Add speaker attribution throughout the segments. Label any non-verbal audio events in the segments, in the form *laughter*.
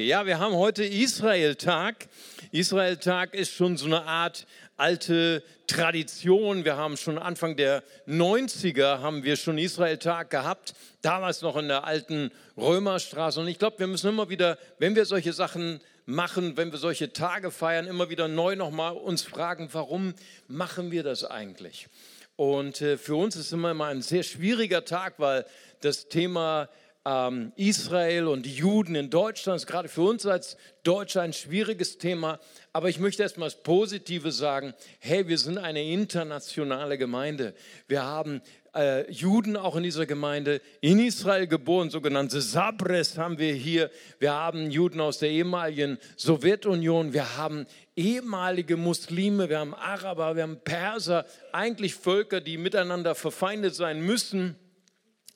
Speaker 1: Ja, wir haben heute Israel-Tag. Israel-Tag ist schon so eine Art alte Tradition. Wir haben schon Anfang der 90er haben wir schon Israel-Tag gehabt, damals noch in der alten Römerstraße. Und ich glaube, wir müssen immer wieder, wenn wir solche Sachen machen, wenn wir solche Tage feiern, immer wieder neu nochmal uns fragen, warum machen wir das eigentlich? Und äh, für uns ist immer mal ein sehr schwieriger Tag, weil das Thema ähm, Israel und die Juden in Deutschland ist gerade für uns als Deutsche ein schwieriges Thema. Aber ich möchte erstmal das Positive sagen. Hey, wir sind eine internationale Gemeinde. Wir haben äh, Juden auch in dieser Gemeinde in Israel geboren, sogenannte Sabres haben wir hier. Wir haben Juden aus der ehemaligen Sowjetunion. Wir haben ehemalige Muslime, wir haben Araber, wir haben Perser, eigentlich Völker, die miteinander verfeindet sein müssen.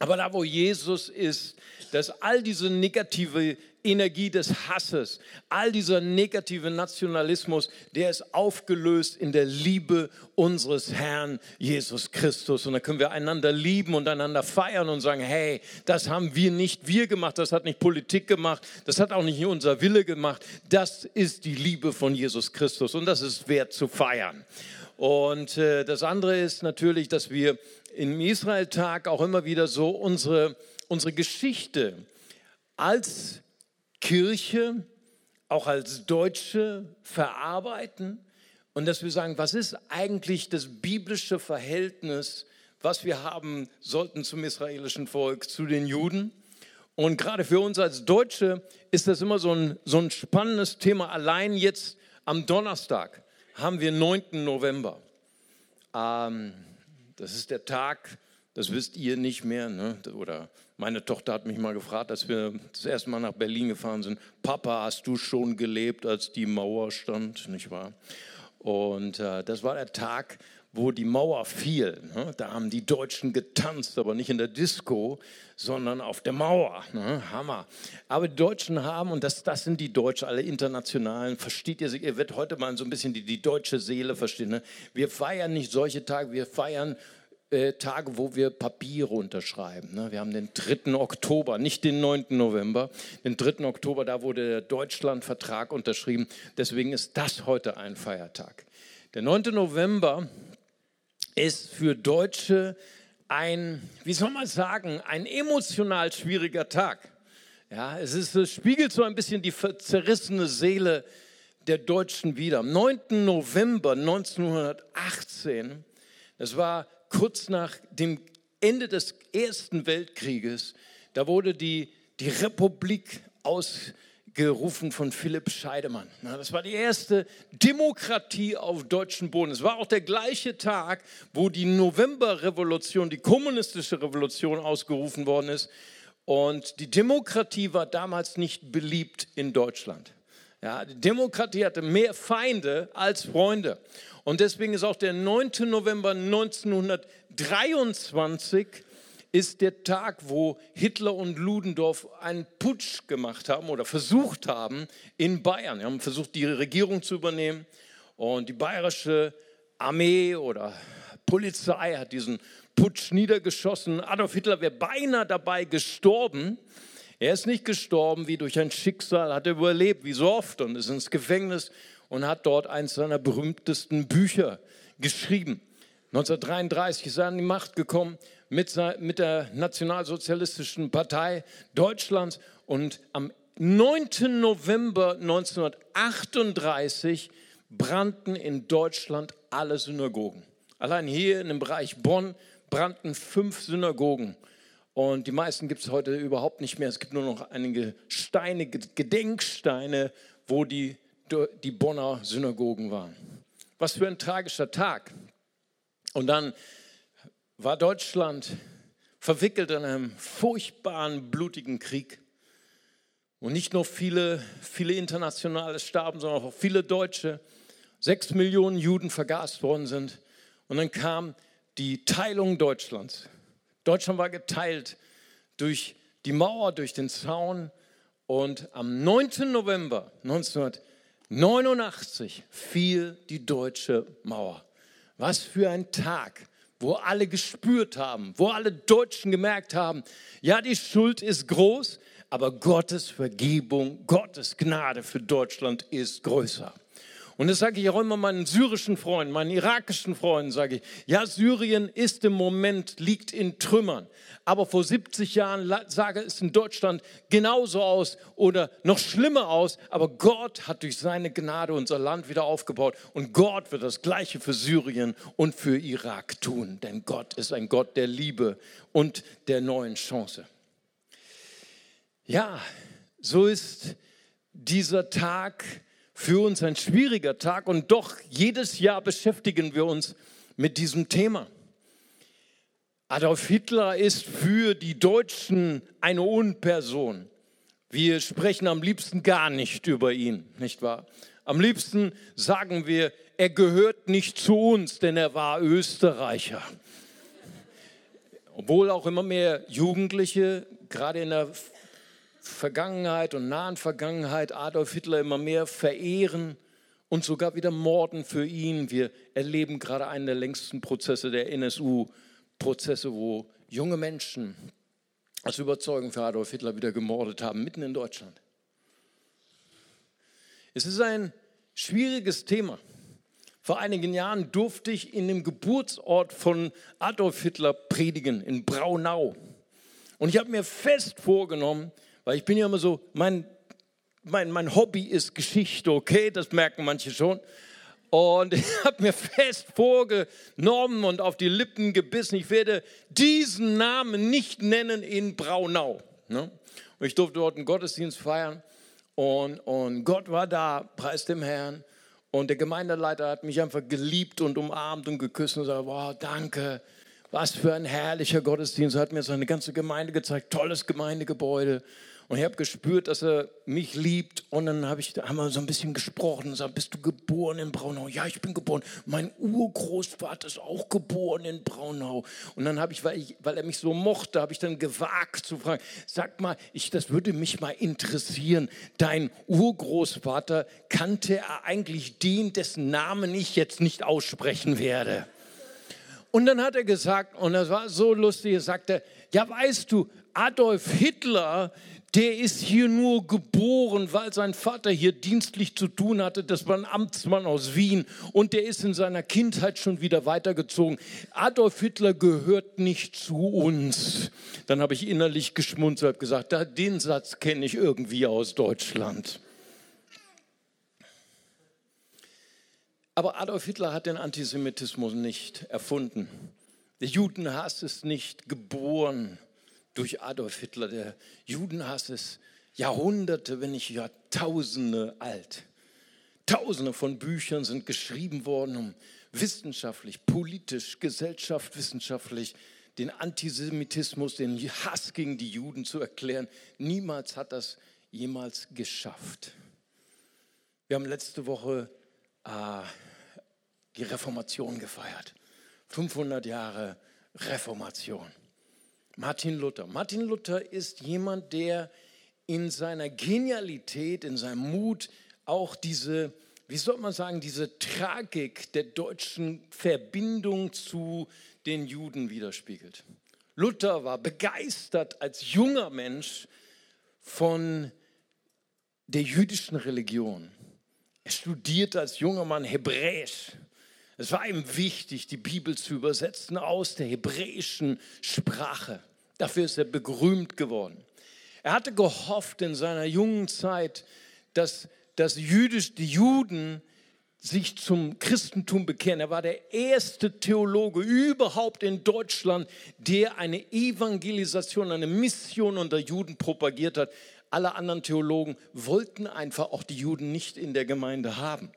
Speaker 1: Aber da, wo Jesus ist, dass all diese negative Energie des Hasses, all dieser negative Nationalismus, der ist aufgelöst in der Liebe unseres Herrn Jesus Christus. Und da können wir einander lieben und einander feiern und sagen, hey, das haben wir nicht wir gemacht, das hat nicht Politik gemacht, das hat auch nicht unser Wille gemacht. Das ist die Liebe von Jesus Christus und das ist wert zu feiern. Und äh, das andere ist natürlich, dass wir im Israel-Tag auch immer wieder so unsere, unsere Geschichte als Kirche, auch als Deutsche verarbeiten und dass wir sagen, was ist eigentlich das biblische Verhältnis, was wir haben sollten zum israelischen Volk, zu den Juden. Und gerade für uns als Deutsche ist das immer so ein, so ein spannendes Thema. Allein jetzt am Donnerstag haben wir 9. November. Ähm, das ist der Tag, das wisst ihr nicht mehr. Ne? Oder meine Tochter hat mich mal gefragt, als wir das erste Mal nach Berlin gefahren sind: Papa, hast du schon gelebt, als die Mauer stand? Nicht wahr? Und äh, das war der Tag, wo die Mauer fiel. Ne? Da haben die Deutschen getanzt, aber nicht in der Disco, sondern auf der Mauer. Ne? Hammer. Aber die Deutschen haben, und das, das sind die Deutschen, alle internationalen, versteht ihr, ihr werdet heute mal so ein bisschen die, die deutsche Seele verstehen. Ne? Wir feiern nicht solche Tage, wir feiern äh, Tage, wo wir Papiere unterschreiben. Wir haben den 3. Oktober, nicht den 9. November. Den 3. Oktober, da wurde der Deutschlandvertrag unterschrieben. Deswegen ist das heute ein Feiertag. Der 9. November ist für Deutsche ein, wie soll man sagen, ein emotional schwieriger Tag. Ja, es, ist, es spiegelt so ein bisschen die zerrissene Seele der Deutschen wider. Am 9. November 1918, das war kurz nach dem Ende des Ersten Weltkrieges, da wurde die, die Republik aus gerufen von Philipp Scheidemann. Das war die erste Demokratie auf deutschem Boden. Es war auch der gleiche Tag, wo die Novemberrevolution, die kommunistische Revolution ausgerufen worden ist. Und die Demokratie war damals nicht beliebt in Deutschland. Ja, die Demokratie hatte mehr Feinde als Freunde. Und deswegen ist auch der 9. November 1923 ist der Tag, wo Hitler und Ludendorff einen Putsch gemacht haben oder versucht haben in Bayern. Sie haben versucht, die Regierung zu übernehmen und die bayerische Armee oder Polizei hat diesen Putsch niedergeschossen. Adolf Hitler wäre beinahe dabei gestorben. Er ist nicht gestorben wie durch ein Schicksal, hat er überlebt, wie so oft, und ist ins Gefängnis und hat dort eines seiner berühmtesten Bücher geschrieben. 1933 ist er an die Macht gekommen mit, mit der Nationalsozialistischen Partei Deutschlands und am 9. November 1938 brannten in Deutschland alle Synagogen. Allein hier in dem Bereich Bonn brannten fünf Synagogen. Und die meisten gibt es heute überhaupt nicht mehr. Es gibt nur noch einige Steine, Gedenksteine, wo die, die Bonner Synagogen waren. Was für ein tragischer Tag. Und dann war Deutschland verwickelt in einem furchtbaren, blutigen Krieg. Und nicht nur viele, viele Internationale starben, sondern auch viele Deutsche. Sechs Millionen Juden vergast worden sind. Und dann kam die Teilung Deutschlands. Deutschland war geteilt durch die Mauer, durch den Zaun. Und am 9. November 1989 fiel die deutsche Mauer. Was für ein Tag wo alle gespürt haben, wo alle Deutschen gemerkt haben, ja, die Schuld ist groß, aber Gottes Vergebung, Gottes Gnade für Deutschland ist größer. Und das sage ich auch immer meinen syrischen Freunden, meinen irakischen Freunden, sage ich, ja, Syrien ist im Moment, liegt in Trümmern. Aber vor 70 Jahren sah es in Deutschland genauso aus oder noch schlimmer aus. Aber Gott hat durch seine Gnade unser Land wieder aufgebaut. Und Gott wird das Gleiche für Syrien und für Irak tun. Denn Gott ist ein Gott der Liebe und der neuen Chance. Ja, so ist dieser Tag für uns ein schwieriger Tag und doch jedes Jahr beschäftigen wir uns mit diesem Thema. Adolf Hitler ist für die Deutschen eine Unperson. Wir sprechen am liebsten gar nicht über ihn, nicht wahr? Am liebsten sagen wir, er gehört nicht zu uns, denn er war Österreicher. Obwohl auch immer mehr Jugendliche, gerade in der Vergangenheit und nahen Vergangenheit Adolf Hitler immer mehr verehren und sogar wieder morden für ihn. Wir erleben gerade einen der längsten Prozesse der NSU-Prozesse, wo junge Menschen aus Überzeugung für Adolf Hitler wieder gemordet haben, mitten in Deutschland. Es ist ein schwieriges Thema. Vor einigen Jahren durfte ich in dem Geburtsort von Adolf Hitler predigen, in Braunau. Und ich habe mir fest vorgenommen, weil ich bin ja immer so, mein, mein, mein Hobby ist Geschichte, okay, das merken manche schon. Und *laughs* ich habe mir fest vorgenommen und auf die Lippen gebissen, ich werde diesen Namen nicht nennen in Braunau. Ne? Und ich durfte dort einen Gottesdienst feiern und, und Gott war da, preis dem Herrn. Und der Gemeindeleiter hat mich einfach geliebt und umarmt und geküsst und gesagt, wow, danke, was für ein herrlicher Gottesdienst. Er hat mir seine ganze Gemeinde gezeigt, tolles Gemeindegebäude. Und ich habe gespürt, dass er mich liebt. Und dann hab ich, haben wir so ein bisschen gesprochen. Und gesagt, bist du geboren in Braunau? Ja, ich bin geboren. Mein Urgroßvater ist auch geboren in Braunau. Und dann habe ich weil, ich, weil er mich so mochte, habe ich dann gewagt zu fragen, sag mal, ich, das würde mich mal interessieren. Dein Urgroßvater, kannte er eigentlich den, dessen Namen ich jetzt nicht aussprechen werde? Und dann hat er gesagt, und das war so lustig, er sagte, ja weißt du, Adolf Hitler, der ist hier nur geboren, weil sein Vater hier dienstlich zu tun hatte. Das war ein Amtsmann aus Wien und der ist in seiner Kindheit schon wieder weitergezogen. Adolf Hitler gehört nicht zu uns. Dann habe ich innerlich geschmunzelt, gesagt, den Satz kenne ich irgendwie aus Deutschland. Aber Adolf Hitler hat den Antisemitismus nicht erfunden. Der Judenhass ist nicht geboren durch Adolf Hitler. Der Judenhass ist Jahrhunderte, wenn nicht Jahrtausende alt. Tausende von Büchern sind geschrieben worden, um wissenschaftlich, politisch, gesellschaftswissenschaftlich den Antisemitismus, den Hass gegen die Juden zu erklären. Niemals hat das jemals geschafft. Wir haben letzte Woche äh, die Reformation gefeiert. 500 Jahre Reformation. Martin Luther. Martin Luther ist jemand, der in seiner Genialität, in seinem Mut auch diese, wie soll man sagen, diese Tragik der deutschen Verbindung zu den Juden widerspiegelt. Luther war begeistert als junger Mensch von der jüdischen Religion. Er studierte als junger Mann Hebräisch. Es war ihm wichtig, die Bibel zu übersetzen aus der hebräischen Sprache. Dafür ist er berühmt geworden. Er hatte gehofft in seiner jungen Zeit, dass, dass Jüdisch, die Juden sich zum Christentum bekehren. Er war der erste Theologe überhaupt in Deutschland, der eine Evangelisation, eine Mission unter Juden propagiert hat. Alle anderen Theologen wollten einfach auch die Juden nicht in der Gemeinde haben.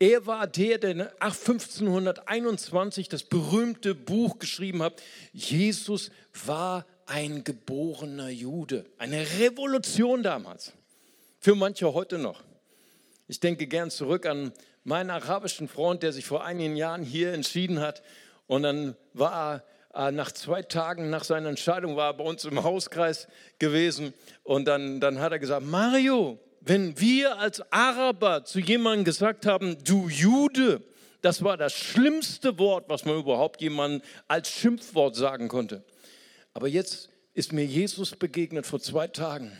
Speaker 1: Er war der, der 1521 das berühmte Buch geschrieben hat. Jesus war ein geborener Jude. Eine Revolution damals. Für manche heute noch. Ich denke gern zurück an meinen arabischen Freund, der sich vor einigen Jahren hier entschieden hat. Und dann war er nach zwei Tagen nach seiner Entscheidung war er bei uns im Hauskreis gewesen. Und dann, dann hat er gesagt, Mario, wenn wir als Araber zu jemandem gesagt haben, du Jude, das war das schlimmste Wort, was man überhaupt jemandem als Schimpfwort sagen konnte. Aber jetzt ist mir Jesus begegnet vor zwei Tagen.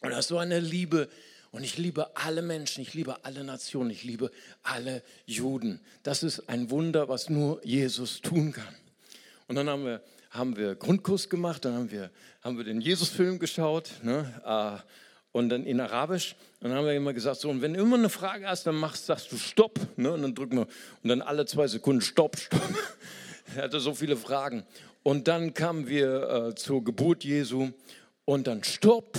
Speaker 1: Und das so eine Liebe. Und ich liebe alle Menschen, ich liebe alle Nationen, ich liebe alle Juden. Das ist ein Wunder, was nur Jesus tun kann. Und dann haben wir, haben wir Grundkurs gemacht, dann haben wir, haben wir den Jesus-Film geschaut ne, äh, und dann in Arabisch. Und dann haben wir immer gesagt, so, und wenn du immer eine Frage hast, dann machst, sagst du Stopp. Ne, und dann drücken wir, und dann alle zwei Sekunden Stopp, Stopp. *laughs* er hatte so viele Fragen. Und dann kamen wir äh, zur Geburt Jesu und dann Stopp.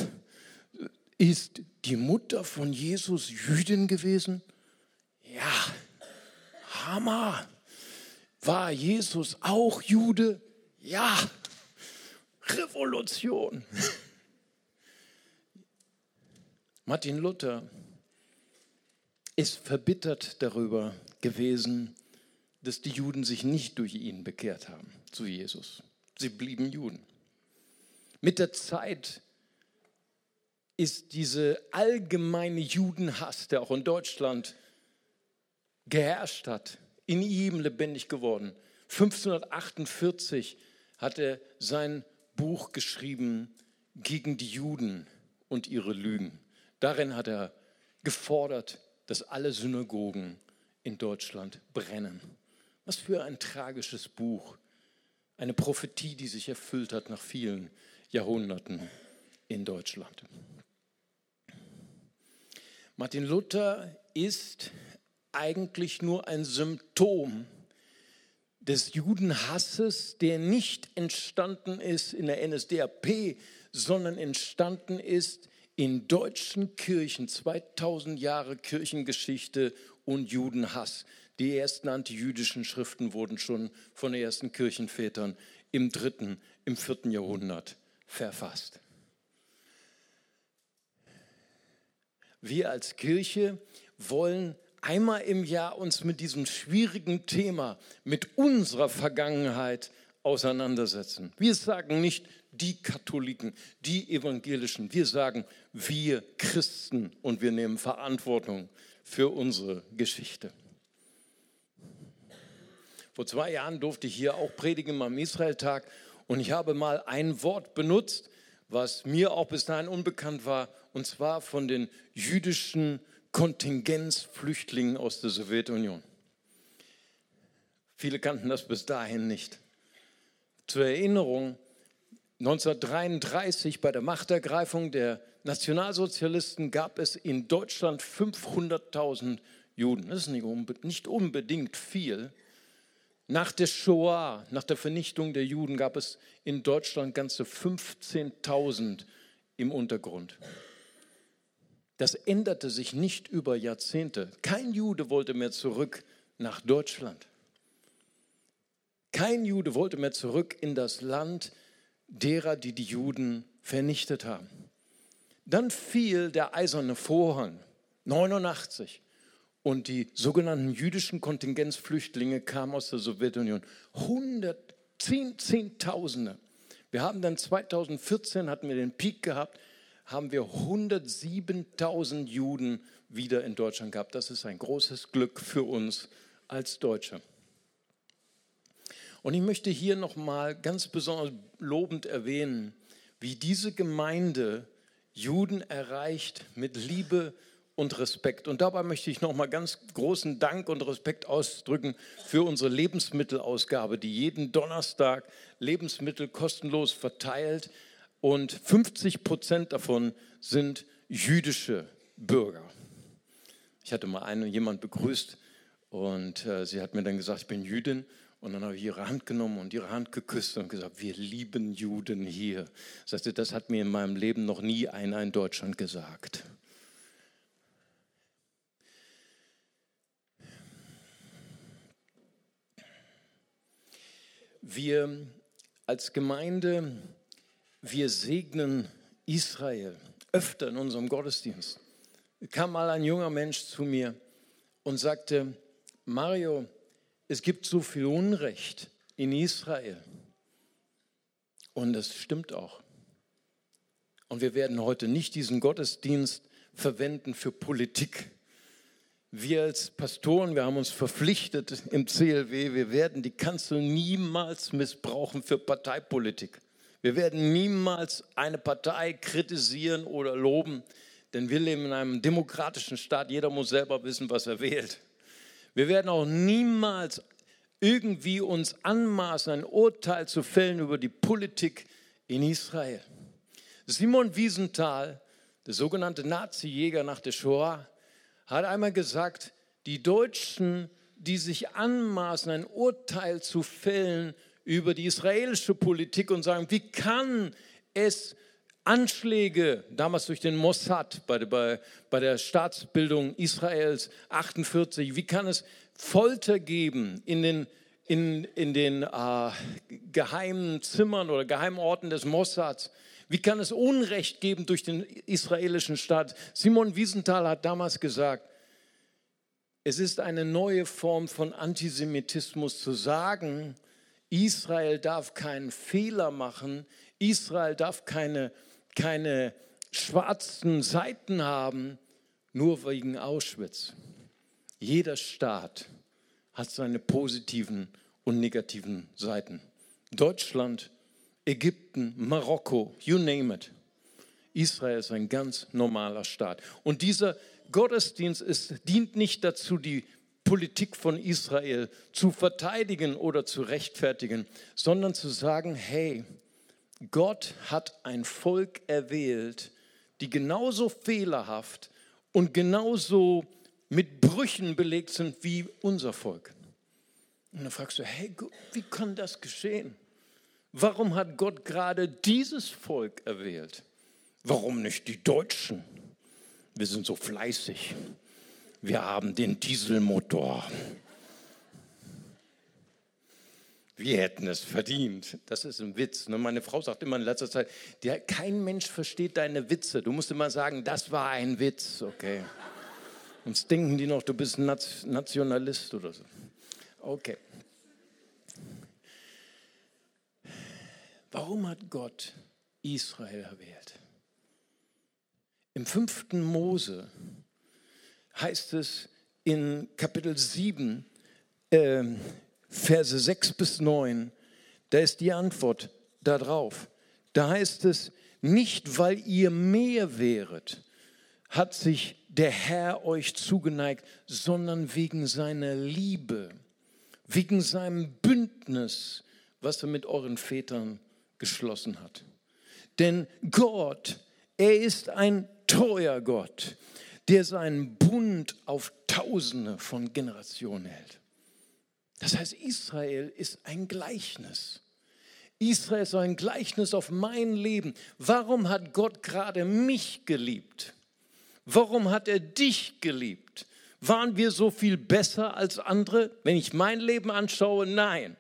Speaker 1: Ist die Mutter von Jesus Jüdin gewesen? Ja, Hammer. War Jesus auch Jude? Ja, Revolution. *laughs* Martin Luther ist verbittert darüber gewesen, dass die Juden sich nicht durch ihn bekehrt haben zu Jesus. Sie blieben Juden. Mit der Zeit ist diese allgemeine Judenhass, der auch in Deutschland geherrscht hat, in ihm lebendig geworden. 1548 hat er sein Buch geschrieben gegen die Juden und ihre Lügen. Darin hat er gefordert, dass alle Synagogen in Deutschland brennen. Was für ein tragisches Buch. Eine Prophetie, die sich erfüllt hat nach vielen Jahrhunderten in Deutschland. Martin Luther ist eigentlich nur ein Symptom des Judenhasses, der nicht entstanden ist in der NSDAP, sondern entstanden ist in deutschen Kirchen, 2000 Jahre Kirchengeschichte und Judenhass. Die ersten antijüdischen Schriften wurden schon von den ersten Kirchenvätern im dritten, im vierten Jahrhundert verfasst. Wir als Kirche wollen einmal im Jahr uns mit diesem schwierigen Thema, mit unserer Vergangenheit auseinandersetzen. Wir sagen nicht die Katholiken, die Evangelischen, wir sagen wir Christen und wir nehmen Verantwortung für unsere Geschichte. Vor zwei Jahren durfte ich hier auch predigen am Israeltag und ich habe mal ein Wort benutzt, was mir auch bis dahin unbekannt war, und zwar von den jüdischen Kontingenzflüchtlingen aus der Sowjetunion. Viele kannten das bis dahin nicht. Zur Erinnerung, 1933 bei der Machtergreifung der Nationalsozialisten gab es in Deutschland 500.000 Juden. Das ist nicht unbedingt viel. Nach der Shoah, nach der Vernichtung der Juden, gab es in Deutschland ganze 15.000 im Untergrund. Das änderte sich nicht über Jahrzehnte. Kein Jude wollte mehr zurück nach Deutschland. Kein Jude wollte mehr zurück in das Land derer, die die Juden vernichtet haben. Dann fiel der eiserne Vorhang 89 und die sogenannten jüdischen Kontingenzflüchtlinge kamen aus der Sowjetunion. Hundert, zehn, Zehntausende. Wir haben dann 2014, hatten wir den Peak gehabt, haben wir 107.000 Juden wieder in Deutschland gehabt. Das ist ein großes Glück für uns als Deutsche. Und ich möchte hier nochmal ganz besonders lobend erwähnen, wie diese Gemeinde Juden erreicht mit Liebe und Respekt. Und dabei möchte ich nochmal ganz großen Dank und Respekt ausdrücken für unsere Lebensmittelausgabe, die jeden Donnerstag Lebensmittel kostenlos verteilt. Und 50 Prozent davon sind jüdische Bürger. Ich hatte mal einen jemand begrüßt und äh, sie hat mir dann gesagt, ich bin Jüdin. Und dann habe ich ihre Hand genommen und ihre Hand geküsst und gesagt, wir lieben Juden hier. Sagte, das hat mir in meinem Leben noch nie einer in Deutschland gesagt. Wir als Gemeinde, wir segnen Israel öfter in unserem Gottesdienst. Kam mal ein junger Mensch zu mir und sagte, Mario, es gibt so viel Unrecht in Israel. Und das stimmt auch. Und wir werden heute nicht diesen Gottesdienst verwenden für Politik. Wir als Pastoren, wir haben uns verpflichtet im CLW, wir werden die Kanzel niemals missbrauchen für Parteipolitik. Wir werden niemals eine Partei kritisieren oder loben, denn wir leben in einem demokratischen Staat. Jeder muss selber wissen, was er wählt. Wir werden auch niemals irgendwie uns anmaßen, ein Urteil zu fällen über die Politik in Israel. Simon Wiesenthal, der sogenannte Nazi-Jäger nach der Shoah, hat einmal gesagt, die Deutschen, die sich anmaßen, ein Urteil zu fällen über die israelische Politik und sagen, wie kann es Anschläge, damals durch den Mossad bei, bei, bei der Staatsbildung Israels 48, wie kann es Folter geben in den, in, in den äh, geheimen Zimmern oder geheimen Orten des Mossads? Wie kann es Unrecht geben durch den israelischen Staat? Simon Wiesenthal hat damals gesagt, es ist eine neue Form von Antisemitismus zu sagen, Israel darf keinen Fehler machen, Israel darf keine, keine schwarzen Seiten haben, nur wegen Auschwitz. Jeder Staat hat seine positiven und negativen Seiten. Deutschland, Ägypten, Marokko, you name it. Israel ist ein ganz normaler Staat. Und dieser Gottesdienst ist, dient nicht dazu, die Politik von Israel zu verteidigen oder zu rechtfertigen, sondern zu sagen, hey, Gott hat ein Volk erwählt, die genauso fehlerhaft und genauso mit Brüchen belegt sind wie unser Volk. Und dann fragst du, hey, wie kann das geschehen? Warum hat Gott gerade dieses Volk erwählt? Warum nicht die Deutschen? Wir sind so fleißig. Wir haben den Dieselmotor. Wir hätten es verdient. Das ist ein Witz. Ne? Meine Frau sagt immer in letzter Zeit, kein Mensch versteht deine Witze. Du musst immer sagen, das war ein Witz, okay. Sonst denken die noch, du bist ein Nationalist oder so. Okay. Warum hat Gott Israel erwählt? Im fünften Mose heißt es in Kapitel 7, äh, Verse 6 bis 9, da ist die Antwort darauf. Da heißt es, nicht weil ihr mehr wäret, hat sich der Herr euch zugeneigt, sondern wegen seiner Liebe, wegen seinem Bündnis, was er mit euren Vätern geschlossen hat. Denn Gott, er ist ein treuer Gott, der seinen Bund auf Tausende von Generationen hält. Das heißt, Israel ist ein Gleichnis. Israel ist ein Gleichnis auf mein Leben. Warum hat Gott gerade mich geliebt? Warum hat er dich geliebt? Waren wir so viel besser als andere? Wenn ich mein Leben anschaue, nein.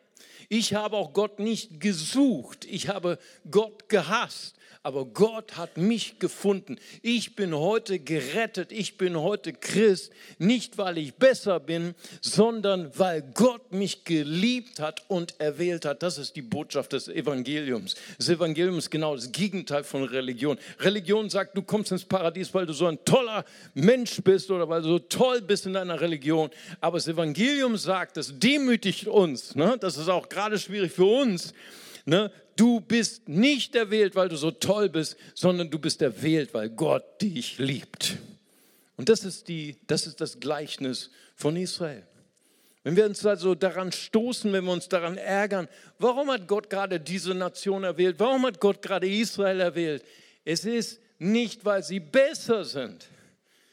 Speaker 1: Ich habe auch Gott nicht gesucht. Ich habe Gott gehasst aber Gott hat mich gefunden. Ich bin heute gerettet, ich bin heute Christ, nicht weil ich besser bin, sondern weil Gott mich geliebt hat und erwählt hat. Das ist die Botschaft des Evangeliums. Das Evangelium ist genau das Gegenteil von Religion. Religion sagt, du kommst ins Paradies, weil du so ein toller Mensch bist oder weil du so toll bist in deiner Religion. Aber das Evangelium sagt, das demütigt uns. Ne? Das ist auch gerade schwierig für uns. Ne? Du bist nicht erwählt, weil du so toll bist, sondern du bist erwählt, weil Gott dich liebt. Und das ist, die, das, ist das Gleichnis von Israel. Wenn wir uns also daran stoßen, wenn wir uns daran ärgern, warum hat Gott gerade diese Nation erwählt? Warum hat Gott gerade Israel erwählt? Es ist nicht, weil sie besser sind.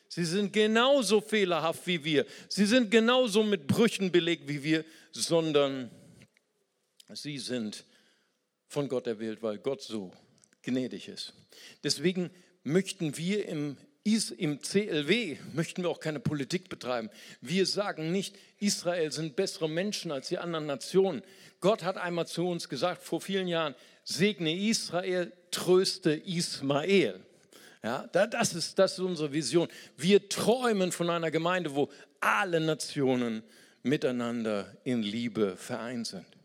Speaker 1: Sie sind genauso fehlerhaft wie wir. Sie sind genauso mit Brüchen belegt wie wir, sondern sie sind von Gott erwählt, weil Gott so gnädig ist. Deswegen möchten wir im, im CLW, möchten wir auch keine Politik betreiben. Wir sagen nicht, Israel sind bessere Menschen als die anderen Nationen. Gott hat einmal zu uns gesagt, vor vielen Jahren, segne Israel, tröste Ismael. Ja, das, ist, das ist unsere Vision. Wir träumen von einer Gemeinde, wo alle Nationen miteinander in Liebe vereint sind.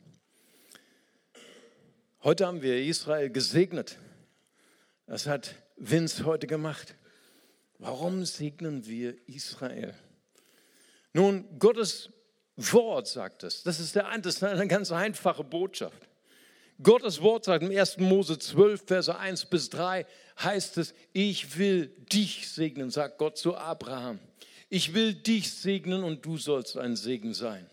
Speaker 1: Heute haben wir Israel gesegnet. Das hat Vince heute gemacht. Warum segnen wir Israel? Nun, Gottes Wort sagt es. Das ist, der, das ist eine ganz einfache Botschaft. Gottes Wort sagt im 1. Mose 12, Verse 1 bis 3, heißt es, ich will dich segnen, sagt Gott zu Abraham. Ich will dich segnen und du sollst ein Segen sein.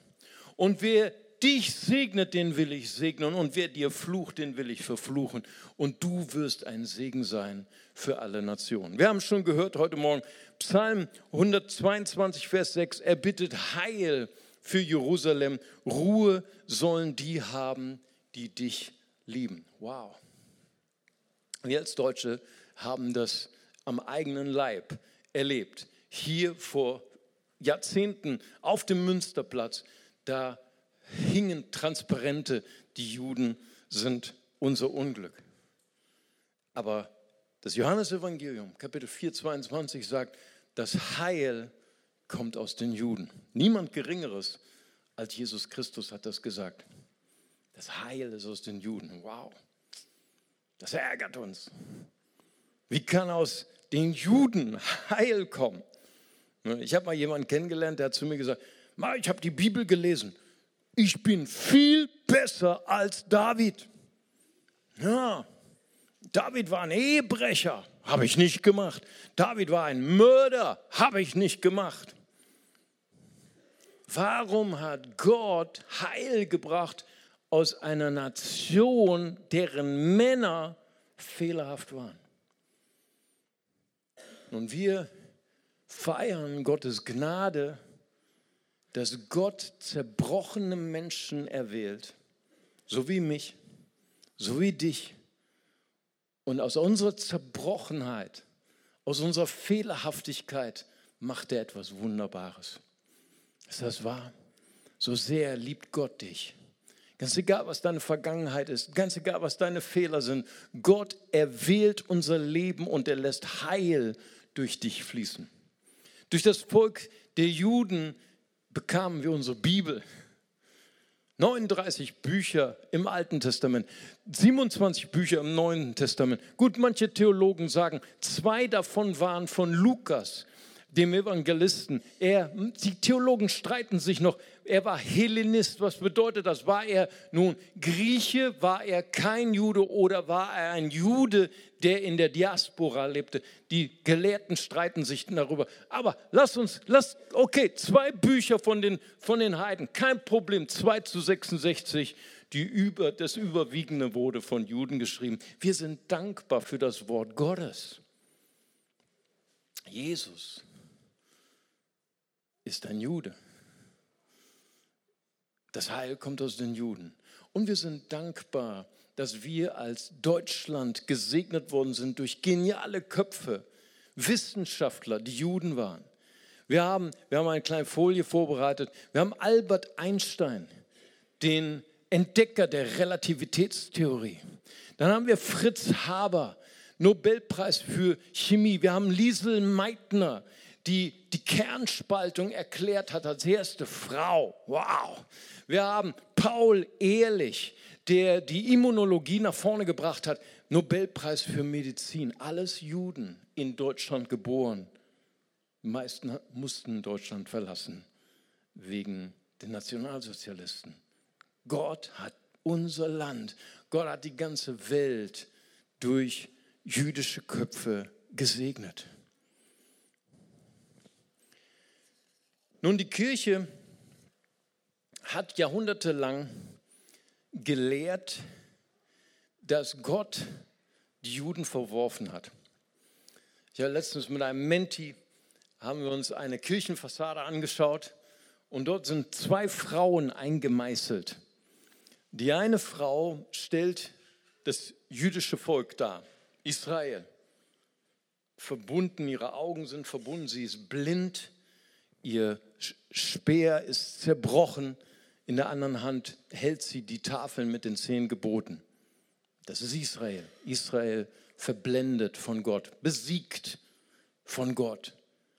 Speaker 1: Und wer dich segnet, den will ich segnen. Und wer dir flucht, den will ich verfluchen. Und du wirst ein Segen sein für alle Nationen. Wir haben schon gehört heute Morgen, Psalm 122, Vers 6, er bittet Heil für Jerusalem. Ruhe sollen die haben, die dich lieben. Wow. Wir als Deutsche haben das am eigenen Leib erlebt. Hier vor Jahrzehnten auf dem Münsterplatz, da hingen Transparente, die Juden sind unser Unglück. Aber das Johannesevangelium, Kapitel 4, 22 sagt, das Heil kommt aus den Juden. Niemand Geringeres als Jesus Christus hat das gesagt. Das Heil ist aus den Juden. Wow. Das ärgert uns. Wie kann aus den Juden Heil kommen? Ich habe mal jemanden kennengelernt, der hat zu mir gesagt, ich habe die Bibel gelesen ich bin viel besser als David. Ja, David war ein Ehebrecher, habe ich nicht gemacht. David war ein Mörder, habe ich nicht gemacht. Warum hat Gott Heil gebracht aus einer Nation, deren Männer fehlerhaft waren? Und wir feiern Gottes Gnade dass Gott zerbrochene Menschen erwählt, so wie mich, so wie dich. Und aus unserer Zerbrochenheit, aus unserer Fehlerhaftigkeit macht er etwas Wunderbares. Ist das wahr? So sehr liebt Gott dich. Ganz egal, was deine Vergangenheit ist, ganz egal, was deine Fehler sind, Gott erwählt unser Leben und er lässt Heil durch dich fließen. Durch das Volk der Juden bekamen wir unsere Bibel. 39 Bücher im Alten Testament, 27 Bücher im Neuen Testament. Gut, manche Theologen sagen, zwei davon waren von Lukas dem Evangelisten. Er, die Theologen streiten sich noch. Er war Hellenist. Was bedeutet das? War er nun Grieche? War er kein Jude oder war er ein Jude, der in der Diaspora lebte? Die Gelehrten streiten sich darüber. Aber lass uns, lass, okay, zwei Bücher von den, von den Heiden, kein Problem. 2 zu 66. Die über, das Überwiegende wurde von Juden geschrieben. Wir sind dankbar für das Wort Gottes. Jesus ist ein Jude. Das Heil kommt aus den Juden. Und wir sind dankbar, dass wir als Deutschland gesegnet worden sind durch geniale Köpfe, Wissenschaftler, die Juden waren. Wir haben, wir haben eine kleine Folie vorbereitet. Wir haben Albert Einstein, den Entdecker der Relativitätstheorie. Dann haben wir Fritz Haber, Nobelpreis für Chemie. Wir haben Liesel Meitner, die die Kernspaltung erklärt hat als erste Frau. Wow. Wir haben Paul Ehrlich, der die Immunologie nach vorne gebracht hat. Nobelpreis für Medizin. Alles Juden in Deutschland geboren. Die meisten mussten Deutschland verlassen wegen den Nationalsozialisten. Gott hat unser Land, Gott hat die ganze Welt durch jüdische Köpfe gesegnet. Nun, die Kirche hat jahrhundertelang gelehrt, dass Gott die Juden verworfen hat. Habe letztens mit einem Menti, haben wir uns eine Kirchenfassade angeschaut und dort sind zwei Frauen eingemeißelt. Die eine Frau stellt das jüdische Volk dar, Israel. Verbunden, ihre Augen sind verbunden, sie ist blind, ihr Speer ist zerbrochen, in der anderen Hand hält sie die Tafeln mit den zehn Geboten. Das ist Israel. Israel verblendet von Gott, besiegt von Gott.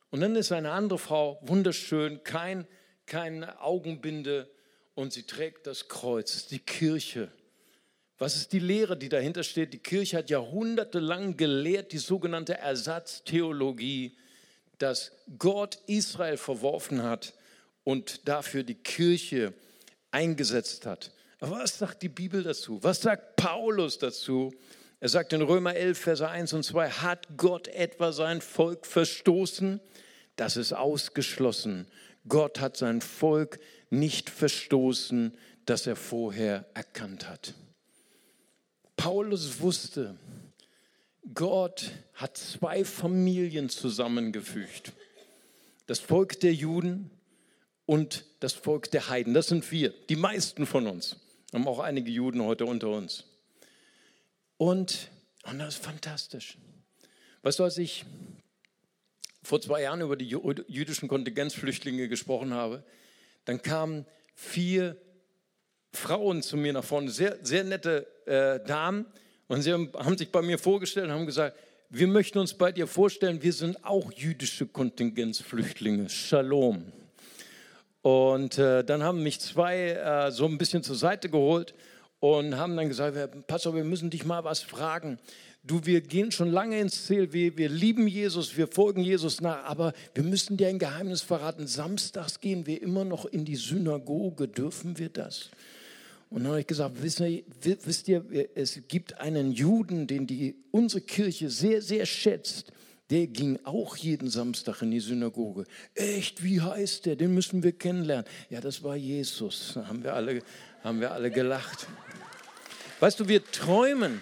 Speaker 1: Und dann ist eine andere Frau wunderschön, kein, keine Augenbinde und sie trägt das Kreuz, die Kirche. Was ist die Lehre, die dahinter steht? Die Kirche hat jahrhundertelang gelehrt, die sogenannte Ersatztheologie dass Gott Israel verworfen hat und dafür die Kirche eingesetzt hat. Aber was sagt die Bibel dazu? Was sagt Paulus dazu? Er sagt in Römer 11, Verse 1 und 2, hat Gott etwa sein Volk verstoßen? Das ist ausgeschlossen. Gott hat sein Volk nicht verstoßen, das er vorher erkannt hat. Paulus wusste, Gott hat zwei Familien zusammengefügt. Das Volk der Juden und das Volk der Heiden. Das sind wir, die meisten von uns. Wir haben auch einige Juden heute unter uns. Und, und das ist fantastisch. Weißt du, als ich vor zwei Jahren über die jüdischen Kontingenzflüchtlinge gesprochen habe, dann kamen vier Frauen zu mir nach vorne, sehr, sehr nette äh, Damen, und sie haben, haben sich bei mir vorgestellt und haben gesagt, wir möchten uns bei dir vorstellen, wir sind auch jüdische Kontingenzflüchtlinge. Shalom. Und äh, dann haben mich zwei äh, so ein bisschen zur Seite geholt und haben dann gesagt, Pastor, wir müssen dich mal was fragen. Du, wir gehen schon lange ins Ziel, wir, wir lieben Jesus, wir folgen Jesus nach, aber wir müssen dir ein Geheimnis verraten. Samstags gehen wir immer noch in die Synagoge. Dürfen wir das? Und dann habe ich gesagt, wisst ihr, wisst ihr, es gibt einen Juden, den die, unsere Kirche sehr, sehr schätzt. Der ging auch jeden Samstag in die Synagoge. Echt, wie heißt der? Den müssen wir kennenlernen. Ja, das war Jesus. Da haben wir alle, haben wir alle gelacht. Weißt du, wir träumen.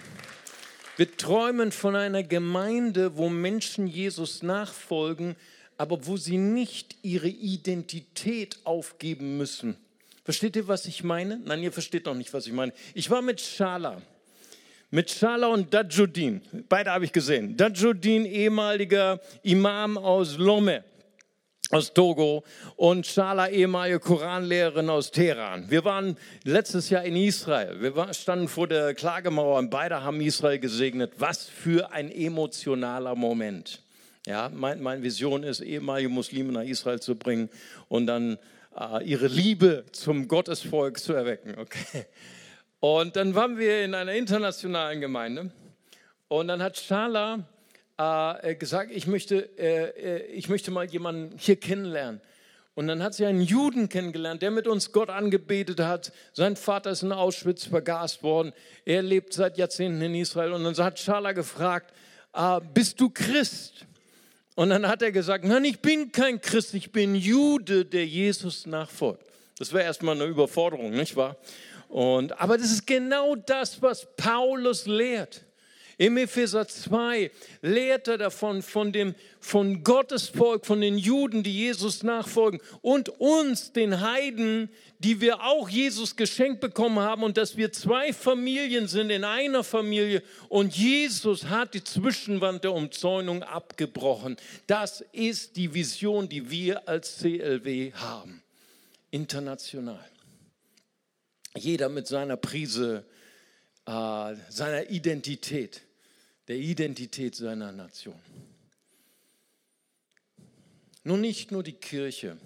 Speaker 1: Wir träumen von einer Gemeinde, wo Menschen Jesus nachfolgen, aber wo sie nicht ihre Identität aufgeben müssen. Versteht ihr, was ich meine? Nein, ihr versteht noch nicht, was ich meine. Ich war mit Schala. Mit Schala und Dajudin. Beide habe ich gesehen. Dajudin, ehemaliger Imam aus Lome, aus Togo. Und Schala, ehemalige Koranlehrerin aus Teheran. Wir waren letztes Jahr in Israel. Wir standen vor der Klagemauer und beide haben Israel gesegnet. Was für ein emotionaler Moment. Ja, mein, meine Vision ist, ehemalige Muslime nach Israel zu bringen und dann ihre Liebe zum Gottesvolk zu erwecken. Okay. Und dann waren wir in einer internationalen Gemeinde und dann hat Schala äh, gesagt, ich möchte, äh, äh, ich möchte mal jemanden hier kennenlernen. Und dann hat sie einen Juden kennengelernt, der mit uns Gott angebetet hat. Sein Vater ist in Auschwitz vergast worden. Er lebt seit Jahrzehnten in Israel. Und dann hat Schala gefragt, äh, bist du Christ? Und dann hat er gesagt, nein, ich bin kein Christ, ich bin Jude, der Jesus nachfolgt. Das wäre erstmal eine Überforderung, nicht wahr? Und, aber das ist genau das, was Paulus lehrt. Im Epheser 2 lehrt er davon, von dem von Gottes Volk, von den Juden, die Jesus nachfolgen und uns, den Heiden, die wir auch Jesus geschenkt bekommen haben und dass wir zwei Familien sind in einer Familie und Jesus hat die Zwischenwand der Umzäunung abgebrochen. Das ist die Vision, die wir als CLW haben. International. Jeder mit seiner Prise, äh, seiner Identität der Identität seiner Nation. Nun nicht nur die Kirche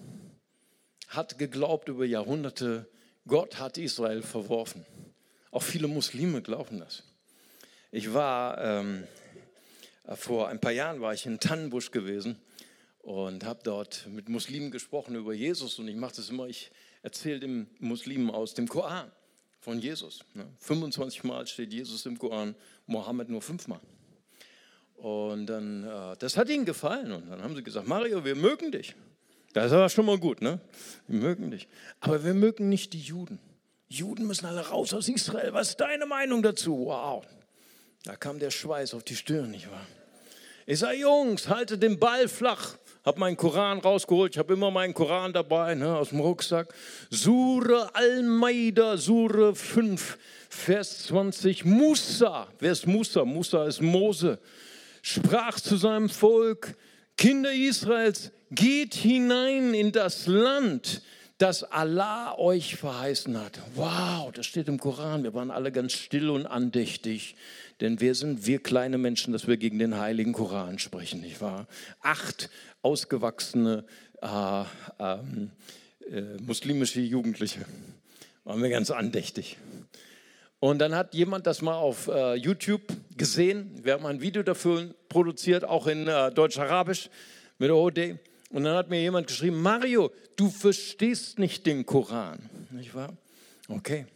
Speaker 1: hat geglaubt über Jahrhunderte, Gott hat Israel verworfen. Auch viele Muslime glauben das. Ich war ähm, vor ein paar Jahren war ich in Tannenbusch gewesen und habe dort mit Muslimen gesprochen über Jesus und ich mache das immer, ich erzähle den Muslimen aus dem Koran von Jesus. 25 ne? Mal steht Jesus im Koran, Mohammed nur fünfmal. Und dann, äh, das hat ihnen gefallen. Und dann haben sie gesagt, Mario, wir mögen dich. Das war schon mal gut, ne? Wir mögen dich. Aber wir mögen nicht die Juden. Juden müssen alle raus aus Israel. Was ist deine Meinung dazu? Wow. Da kam der Schweiß auf die Stirn, nicht wahr? Ich sage, Jungs, haltet den Ball flach. Hab meinen Koran rausgeholt. Ich habe immer meinen Koran dabei, ne, aus dem Rucksack. Sure Al-Maida, Sure 5, Vers 20. Musa. Wer ist Musa? Musa ist Mose sprach zu seinem Volk, Kinder Israels, geht hinein in das Land, das Allah euch verheißen hat. Wow, das steht im Koran. Wir waren alle ganz still und andächtig, denn wir sind wir kleine Menschen, dass wir gegen den heiligen Koran sprechen, nicht wahr? Acht ausgewachsene äh, ähm, äh, muslimische Jugendliche waren wir ganz andächtig. Und dann hat jemand das mal auf äh, YouTube gesehen. Wir haben ein Video dafür produziert, auch in äh, Deutsch-Arabisch mit OD. Und dann hat mir jemand geschrieben, Mario, du verstehst nicht den Koran. Nicht wahr? Okay.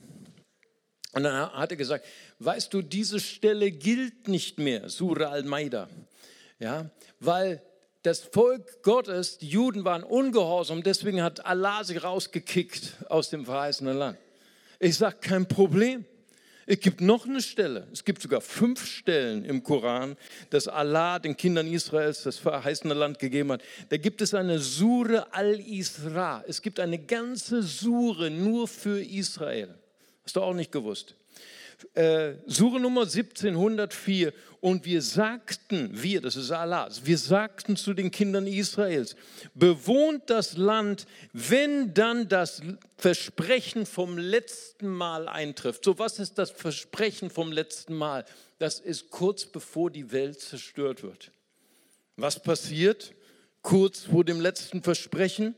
Speaker 1: Und dann hat er gesagt, weißt du, diese Stelle gilt nicht mehr, Surah al-Maida, ja, weil das Volk Gottes, die Juden waren ungehorsam, deswegen hat Allah sie rausgekickt aus dem verheißenen Land. Ich sage, kein Problem. Es gibt noch eine Stelle, es gibt sogar fünf Stellen im Koran, dass Allah den Kindern Israels das verheißene Land gegeben hat. Da gibt es eine Sure al-Isra. Es gibt eine ganze Sure nur für Israel. Hast du auch nicht gewusst? Äh, Sure Nummer 1704. Und wir sagten, wir, das ist Allah, wir sagten zu den Kindern Israels, bewohnt das Land, wenn dann das Versprechen vom letzten Mal eintrifft. So, was ist das Versprechen vom letzten Mal? Das ist kurz bevor die Welt zerstört wird. Was passiert kurz vor dem letzten Versprechen?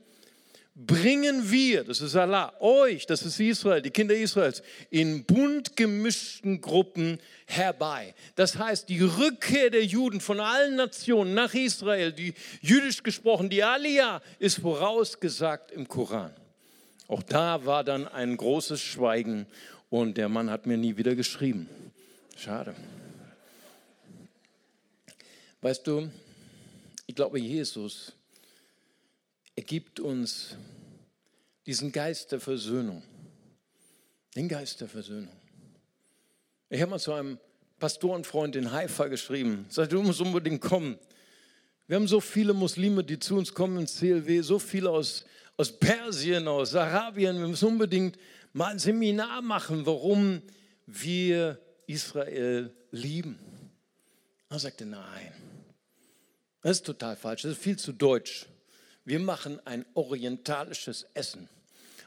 Speaker 1: Bringen wir, das ist Allah, euch, das ist Israel, die Kinder Israels, in bunt gemischten Gruppen herbei. Das heißt, die Rückkehr der Juden von allen Nationen nach Israel, die jüdisch gesprochen, die Aliyah, ist vorausgesagt im Koran. Auch da war dann ein großes Schweigen und der Mann hat mir nie wieder geschrieben. Schade. Weißt du, ich glaube, Jesus er gibt uns diesen Geist der Versöhnung. Den Geist der Versöhnung. Ich habe mal zu einem Pastorenfreund in Haifa geschrieben, sagte, du musst unbedingt kommen. Wir haben so viele Muslime, die zu uns kommen ins CLW, so viele aus, aus Persien, aus Arabien. Wir müssen unbedingt mal ein Seminar machen, warum wir Israel lieben. Er sagte, nein, das ist total falsch, das ist viel zu deutsch wir machen ein orientalisches Essen.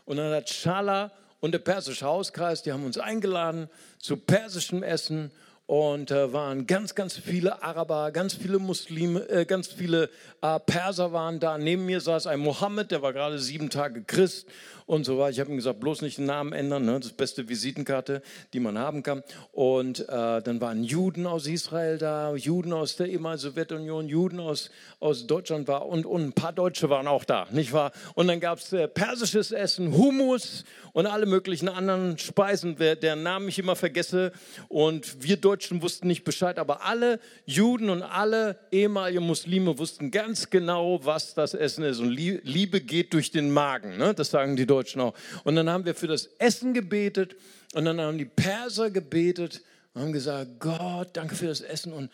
Speaker 1: Und dann hat Schala und der persische Hauskreis, die haben uns eingeladen zu persischem Essen und äh, waren ganz, ganz viele Araber, ganz viele Muslime, äh, ganz viele äh, Perser waren da. Neben mir saß ein Mohammed, der war gerade sieben Tage Christ und so weiter. Ich habe ihm gesagt, bloß nicht den Namen ändern, ne? das beste Visitenkarte, die man haben kann. Und äh, dann waren Juden aus Israel da, Juden aus der ehemaligen Sowjetunion, Juden aus, aus Deutschland war und, und ein paar Deutsche waren auch da, nicht wahr? Und dann gab es äh, persisches Essen, Hummus und alle möglichen anderen Speisen, deren Namen ich immer vergesse. Und wir Deutschen wussten nicht Bescheid, aber alle Juden und alle ehemaligen Muslime wussten ganz genau, was das Essen ist. Und Liebe geht durch den Magen, ne? das sagen die Deutschen auch. Und dann haben wir für das Essen gebetet und dann haben die Perser gebetet und haben gesagt, Gott, danke für das Essen und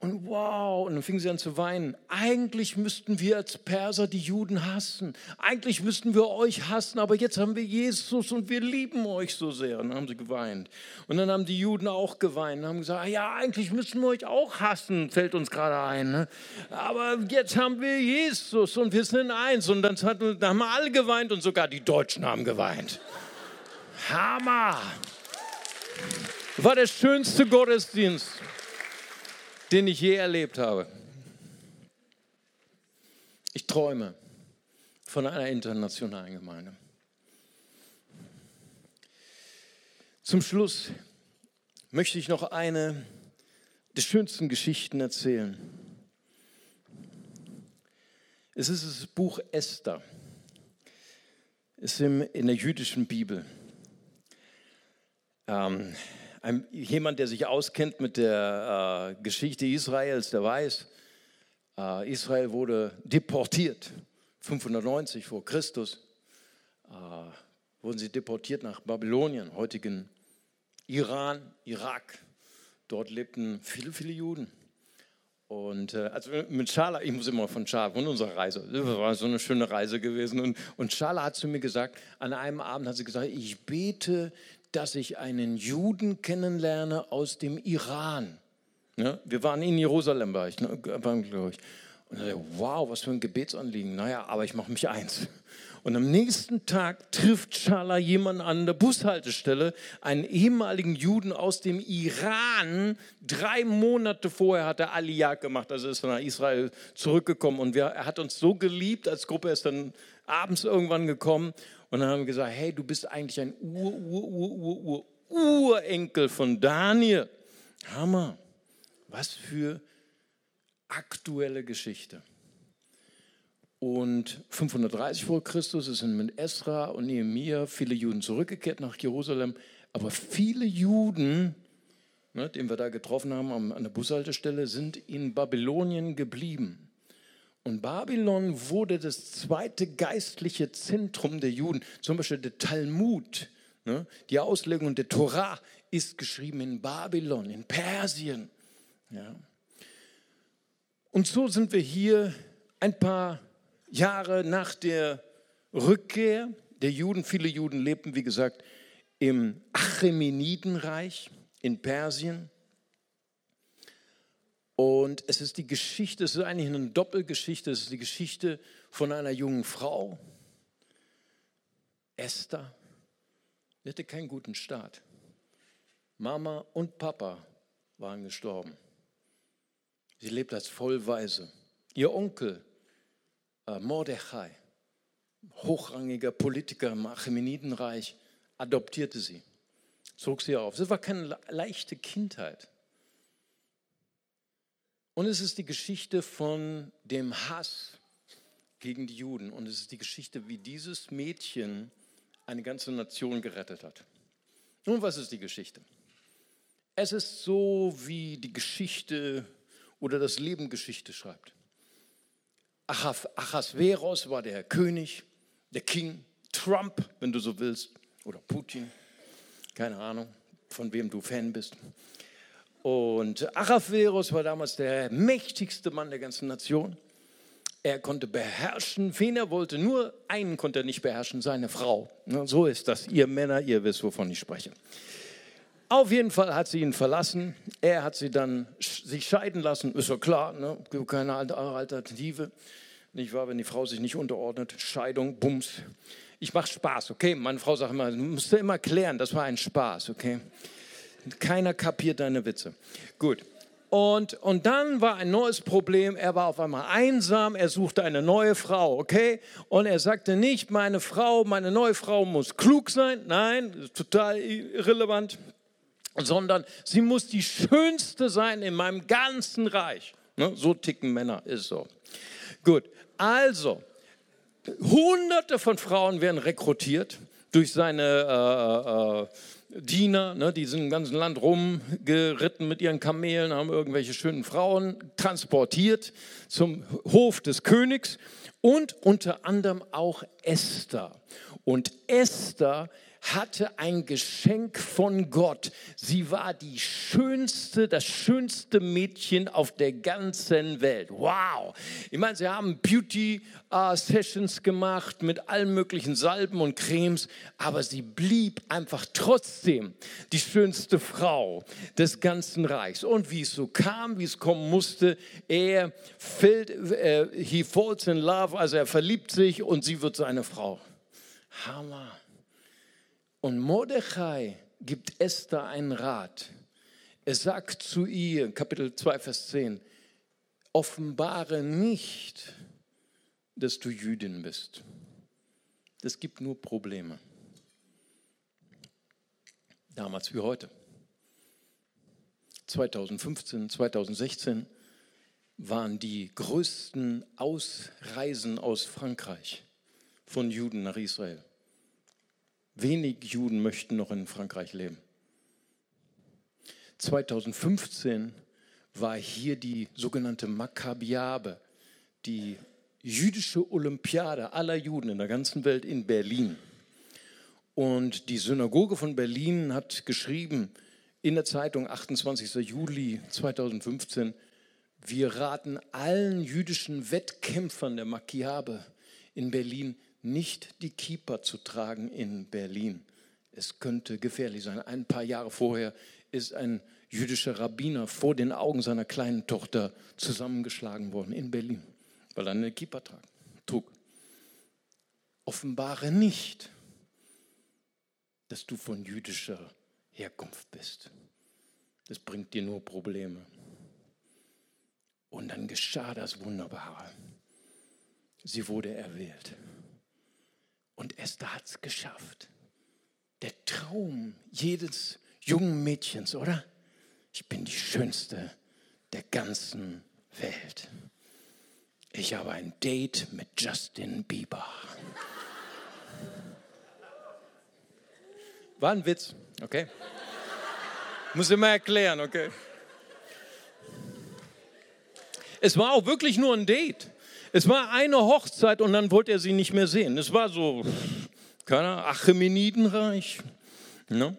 Speaker 1: und wow, und dann fingen sie an zu weinen. Eigentlich müssten wir als Perser die Juden hassen. Eigentlich müssten wir euch hassen, aber jetzt haben wir Jesus und wir lieben euch so sehr. Und dann haben sie geweint. Und dann haben die Juden auch geweint und haben gesagt, ja, eigentlich müssten wir euch auch hassen, fällt uns gerade ein. Ne? Aber jetzt haben wir Jesus und wir sind eins. Und dann, haben alle geweint und sogar die Deutschen haben geweint. Hammer! War der schönste Gottesdienst den ich je erlebt habe. Ich träume von einer internationalen Gemeinde. Zum Schluss möchte ich noch eine der schönsten Geschichten erzählen. Es ist das Buch Esther. Es ist in der jüdischen Bibel. Ähm, ein, jemand, der sich auskennt mit der äh, Geschichte Israels, der weiß, äh, Israel wurde deportiert. 590 vor Christus äh, wurden sie deportiert nach Babylonien, heutigen Iran, Irak. Dort lebten viele, viele Juden. Und äh, also mit Schala, ich muss immer von Schala, von unserer Reise, das war so eine schöne Reise gewesen. Und, und Schala hat zu mir gesagt, an einem Abend hat sie gesagt, ich bete, dass ich einen Juden kennenlerne aus dem Iran. Ja, wir waren in Jerusalem, war ich, ne, glaube ich. Und dachte, wow, was für ein Gebetsanliegen. Naja, aber ich mache mich eins. Und am nächsten Tag trifft Schala jemanden an der Bushaltestelle, einen ehemaligen Juden aus dem Iran. Drei Monate vorher hat er Aliyah gemacht, also ist nach Israel zurückgekommen. Und wir, er hat uns so geliebt als Gruppe, er ist dann abends irgendwann gekommen. Und haben gesagt, hey, du bist eigentlich ein Ur, Ur, Ur, Ur, Ur, Urenkel von Daniel. Hammer. Was für aktuelle Geschichte. Und 530 vor Christus sind mit Esra und Nehemiah viele Juden zurückgekehrt nach Jerusalem. Aber viele Juden, ne, den wir da getroffen haben an der Bushaltestelle, sind in Babylonien geblieben. Und Babylon wurde das zweite geistliche Zentrum der Juden. Zum Beispiel der Talmud, ne, die Auslegung der Torah ist geschrieben in Babylon, in Persien. Ja. Und so sind wir hier ein paar Jahre nach der Rückkehr der Juden. Viele Juden lebten, wie gesagt, im Achämenidenreich in Persien. Und es ist die Geschichte, es ist eigentlich eine Doppelgeschichte, es ist die Geschichte von einer jungen Frau, Esther. Die hatte keinen guten Start. Mama und Papa waren gestorben. Sie lebt als Vollweise. Ihr Onkel äh, Mordechai, hochrangiger Politiker im Achämenidenreich, adoptierte sie, zog sie auf. Das war keine leichte Kindheit. Und es ist die Geschichte von dem Hass gegen die Juden. Und es ist die Geschichte, wie dieses Mädchen eine ganze Nation gerettet hat. Nun, was ist die Geschichte? Es ist so, wie die Geschichte oder das Leben Geschichte schreibt. Achasveros war der König, der King, Trump, wenn du so willst, oder Putin, keine Ahnung, von wem du Fan bist. Und Achasveros war damals der mächtigste Mann der ganzen Nation. Er konnte beherrschen, wen er wollte, nur einen konnte er nicht beherrschen, seine Frau. So ist das, ihr Männer, ihr wisst, wovon ich spreche. Auf jeden Fall hat sie ihn verlassen. Er hat sie dann sich scheiden lassen. Ist ja klar, ne? keine Alternative. Nicht wahr, wenn die Frau sich nicht unterordnet. Scheidung, Bums. Ich mache Spaß, okay? Meine Frau sagt immer, du musst immer klären, das war ein Spaß, okay? Keiner kapiert deine Witze. Gut. Und, und dann war ein neues Problem. Er war auf einmal einsam. Er suchte eine neue Frau, okay? Und er sagte nicht, meine Frau, meine neue Frau muss klug sein. Nein, total irrelevant sondern sie muss die schönste sein in meinem ganzen Reich. Ne? So ticken Männer, ist so. Gut, also, hunderte von Frauen werden rekrutiert durch seine äh, äh, Diener, ne? die sind im ganzen Land rumgeritten mit ihren Kamelen, haben irgendwelche schönen Frauen transportiert zum Hof des Königs und unter anderem auch Esther. Und Esther hatte ein Geschenk von Gott. Sie war die schönste, das schönste Mädchen auf der ganzen Welt. Wow! Ich meine, sie haben Beauty-Sessions gemacht mit allen möglichen Salben und Cremes, aber sie blieb einfach trotzdem die schönste Frau des ganzen Reichs. Und wie es so kam, wie es kommen musste, er fällt, äh, he falls in love, also er verliebt sich und sie wird seine Frau. Hammer. Und Mordechai gibt Esther einen Rat. Er sagt zu ihr, Kapitel 2, Vers 10, offenbare nicht, dass du Jüdin bist. Das gibt nur Probleme. Damals wie heute. 2015, 2016 waren die größten Ausreisen aus Frankreich von Juden nach Israel. Wenig Juden möchten noch in Frankreich leben. 2015 war hier die sogenannte Makkabiabe, die jüdische Olympiade aller Juden in der ganzen Welt in Berlin. Und die Synagoge von Berlin hat geschrieben in der Zeitung 28. Juli 2015, wir raten allen jüdischen Wettkämpfern der Makkabiabe in Berlin nicht die Kippa zu tragen in Berlin. Es könnte gefährlich sein. Ein paar Jahre vorher ist ein jüdischer Rabbiner vor den Augen seiner kleinen Tochter zusammengeschlagen worden in Berlin, weil er eine Kippa trug. Offenbare nicht, dass du von jüdischer Herkunft bist. Das bringt dir nur Probleme. Und dann geschah das Wunderbare. Sie wurde erwählt. Und Esther hat es geschafft. Der Traum jedes jungen Mädchens, oder? Ich bin die Schönste der ganzen Welt. Ich habe ein Date mit Justin Bieber. War ein Witz. okay? Muss immer erklären, okay? Es war auch wirklich nur ein Date. Es war eine Hochzeit und dann wollte er sie nicht mehr sehen. Es war so, keine Achemenidenreich. Ne?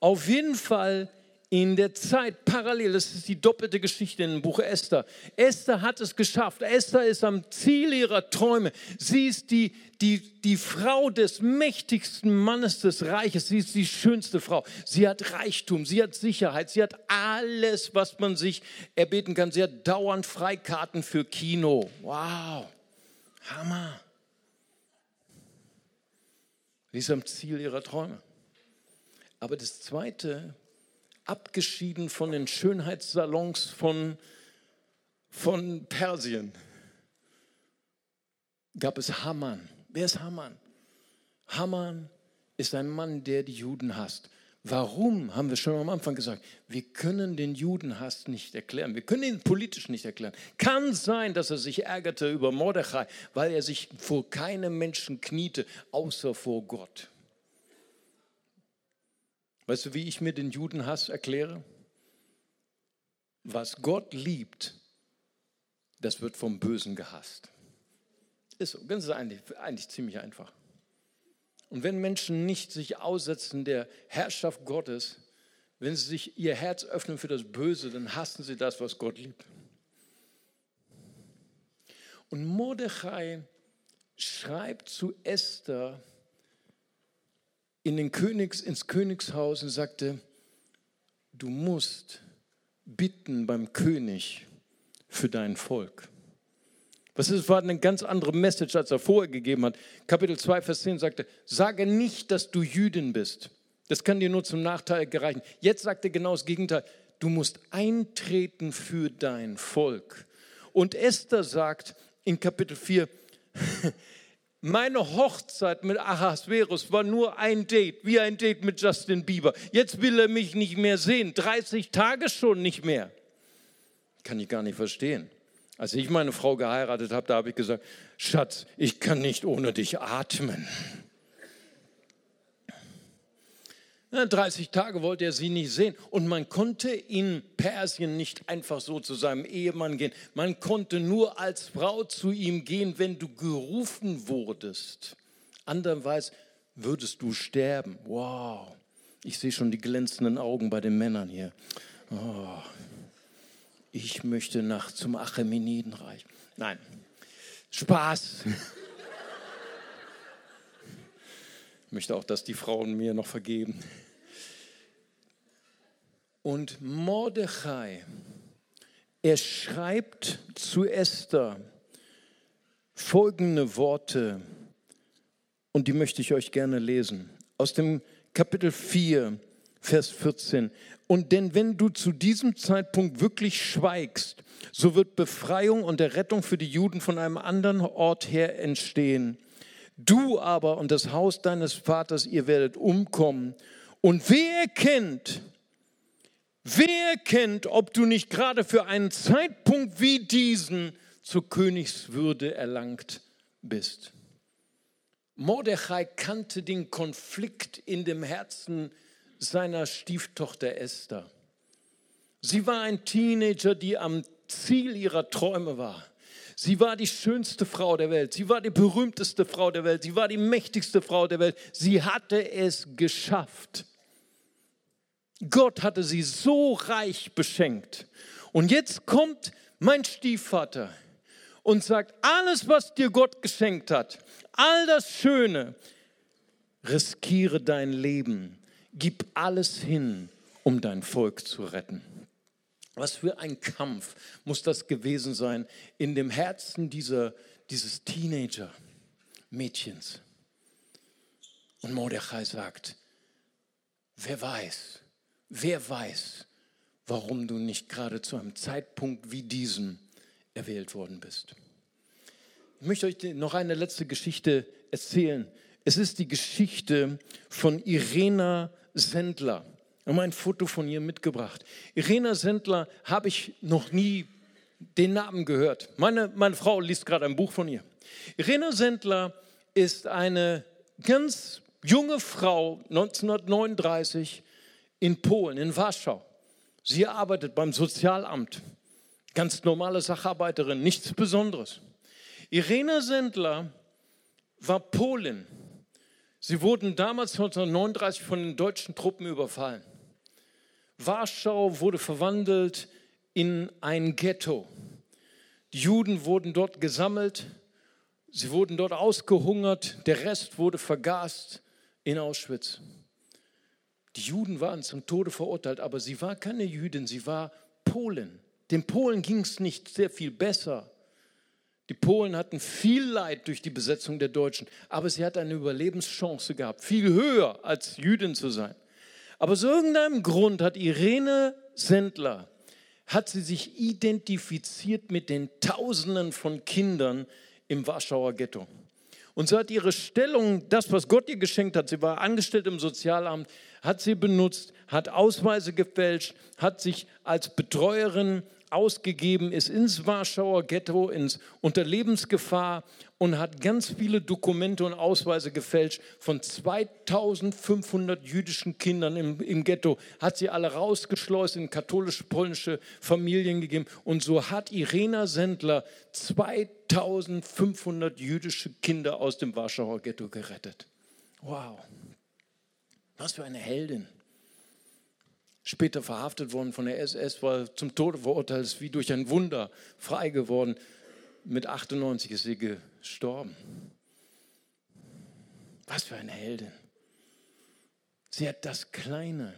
Speaker 1: Auf jeden Fall in der Zeit parallel, das ist die doppelte Geschichte in dem Buch Esther. Esther hat es geschafft. Esther ist am Ziel ihrer Träume. Sie ist die, die, die Frau des mächtigsten Mannes des Reiches. Sie ist die schönste Frau. Sie hat Reichtum, sie hat Sicherheit, sie hat alles, was man sich erbeten kann. Sie hat dauernd Freikarten für Kino. Wow, Hammer. Sie ist am Ziel ihrer Träume. Aber das Zweite, abgeschieden von den Schönheitssalons von, von Persien, gab es Haman. Wer ist Haman? Haman ist ein Mann, der die Juden hasst. Warum, haben wir schon am Anfang gesagt, wir können den Judenhass nicht erklären. Wir können ihn politisch nicht erklären. Kann sein, dass er sich ärgerte über Mordechai, weil er sich vor keinem Menschen kniete, außer vor Gott. Weißt du, wie ich mir den Judenhass erkläre? Was Gott liebt, das wird vom Bösen gehasst. Ist so, ganz eigentlich, eigentlich ziemlich einfach. Und wenn Menschen nicht sich aussetzen der Herrschaft Gottes, wenn sie sich ihr Herz öffnen für das Böse, dann hassen sie das, was Gott liebt. Und Mordechai schreibt zu Esther, in den Königs, ins Königshaus und sagte, du musst bitten beim König für dein Volk. Was ist, war eine ganz andere Message, als er vorher gegeben hat. Kapitel 2, Vers 10 sagte, sage nicht, dass du Jüdin bist. Das kann dir nur zum Nachteil gereichen. Jetzt sagt er genau das Gegenteil. Du musst eintreten für dein Volk. Und Esther sagt in Kapitel 4, *laughs* Meine Hochzeit mit Ahasverus war nur ein Date, wie ein Date mit Justin Bieber. Jetzt will er mich nicht mehr sehen. 30 Tage schon nicht mehr. Kann ich gar nicht verstehen. Als ich meine Frau geheiratet habe, da habe ich gesagt, Schatz, ich kann nicht ohne dich atmen. 30 Tage wollte er sie nicht sehen. Und man konnte in Persien nicht einfach so zu seinem Ehemann gehen. Man konnte nur als Frau zu ihm gehen, wenn du gerufen wurdest. Andererweise würdest du sterben. Wow. Ich sehe schon die glänzenden Augen bei den Männern hier. Oh. Ich möchte nach zum Achämenidenreich. Nein, Spaß. *laughs* Ich möchte auch, dass die Frauen mir noch vergeben. Und Mordechai, er schreibt zu Esther folgende Worte, und die möchte ich euch gerne lesen. Aus dem Kapitel 4, Vers 14. Und denn wenn du zu diesem Zeitpunkt wirklich schweigst, so wird Befreiung und der Rettung für die Juden von einem anderen Ort her entstehen. Du aber und das Haus deines Vaters, ihr werdet umkommen. Und wer kennt, Wer kennt, ob du nicht gerade für einen Zeitpunkt wie diesen zur Königswürde erlangt bist? Mordechai kannte den Konflikt in dem Herzen seiner Stieftochter Esther. Sie war ein Teenager, die am Ziel ihrer Träume war. Sie war die schönste Frau der Welt. Sie war die berühmteste Frau der Welt. Sie war die mächtigste Frau der Welt. Sie hatte es geschafft. Gott hatte sie so reich beschenkt. Und jetzt kommt mein Stiefvater und sagt, alles, was dir Gott geschenkt hat, all das Schöne, riskiere dein Leben, gib alles hin, um dein Volk zu retten. Was für ein Kampf muss das gewesen sein in dem Herzen dieser, dieses Teenager-Mädchens. Und Mordechai sagt, wer weiß, Wer weiß, warum du nicht gerade zu einem Zeitpunkt wie diesem erwählt worden bist. Ich möchte euch noch eine letzte Geschichte erzählen. Es ist die Geschichte von Irena Sendler. Ich habe ein Foto von ihr mitgebracht. Irena Sendler habe ich noch nie den Namen gehört. Meine, meine Frau liest gerade ein Buch von ihr. Irena Sendler ist eine ganz junge Frau, 1939, in Polen, in Warschau. Sie arbeitet beim Sozialamt. Ganz normale Sacharbeiterin, nichts Besonderes. Irene Sendler war Polin. Sie wurden damals 1939 von den deutschen Truppen überfallen. Warschau wurde verwandelt in ein Ghetto. Die Juden wurden dort gesammelt, sie wurden dort ausgehungert, der Rest wurde vergast in Auschwitz. Die Juden waren zum Tode verurteilt, aber sie war keine Jüdin, sie war Polin. Den Polen ging es nicht sehr viel besser. Die Polen hatten viel Leid durch die Besetzung der Deutschen, aber sie hat eine Überlebenschance gehabt, viel höher als Jüdin zu sein. Aber aus irgendeinem Grund hat Irene Sendler, hat sie sich identifiziert mit den Tausenden von Kindern im Warschauer Ghetto. Und so hat ihre Stellung, das, was Gott ihr geschenkt hat, sie war angestellt im Sozialamt, hat sie benutzt, hat Ausweise gefälscht, hat sich als Betreuerin ausgegeben, ist ins Warschauer Ghetto, ins unter Lebensgefahr und hat ganz viele Dokumente und Ausweise gefälscht von 2500 jüdischen Kindern im, im Ghetto, hat sie alle rausgeschleust in katholisch-polnische Familien gegeben. Und so hat Irena Sendler 2500 jüdische Kinder aus dem Warschauer Ghetto gerettet. Wow, was für eine Heldin später verhaftet worden von der SS, war zum Tode verurteilt, ist wie durch ein Wunder frei geworden. Mit 98 ist sie gestorben. Was für eine Heldin. Sie hat das Kleine,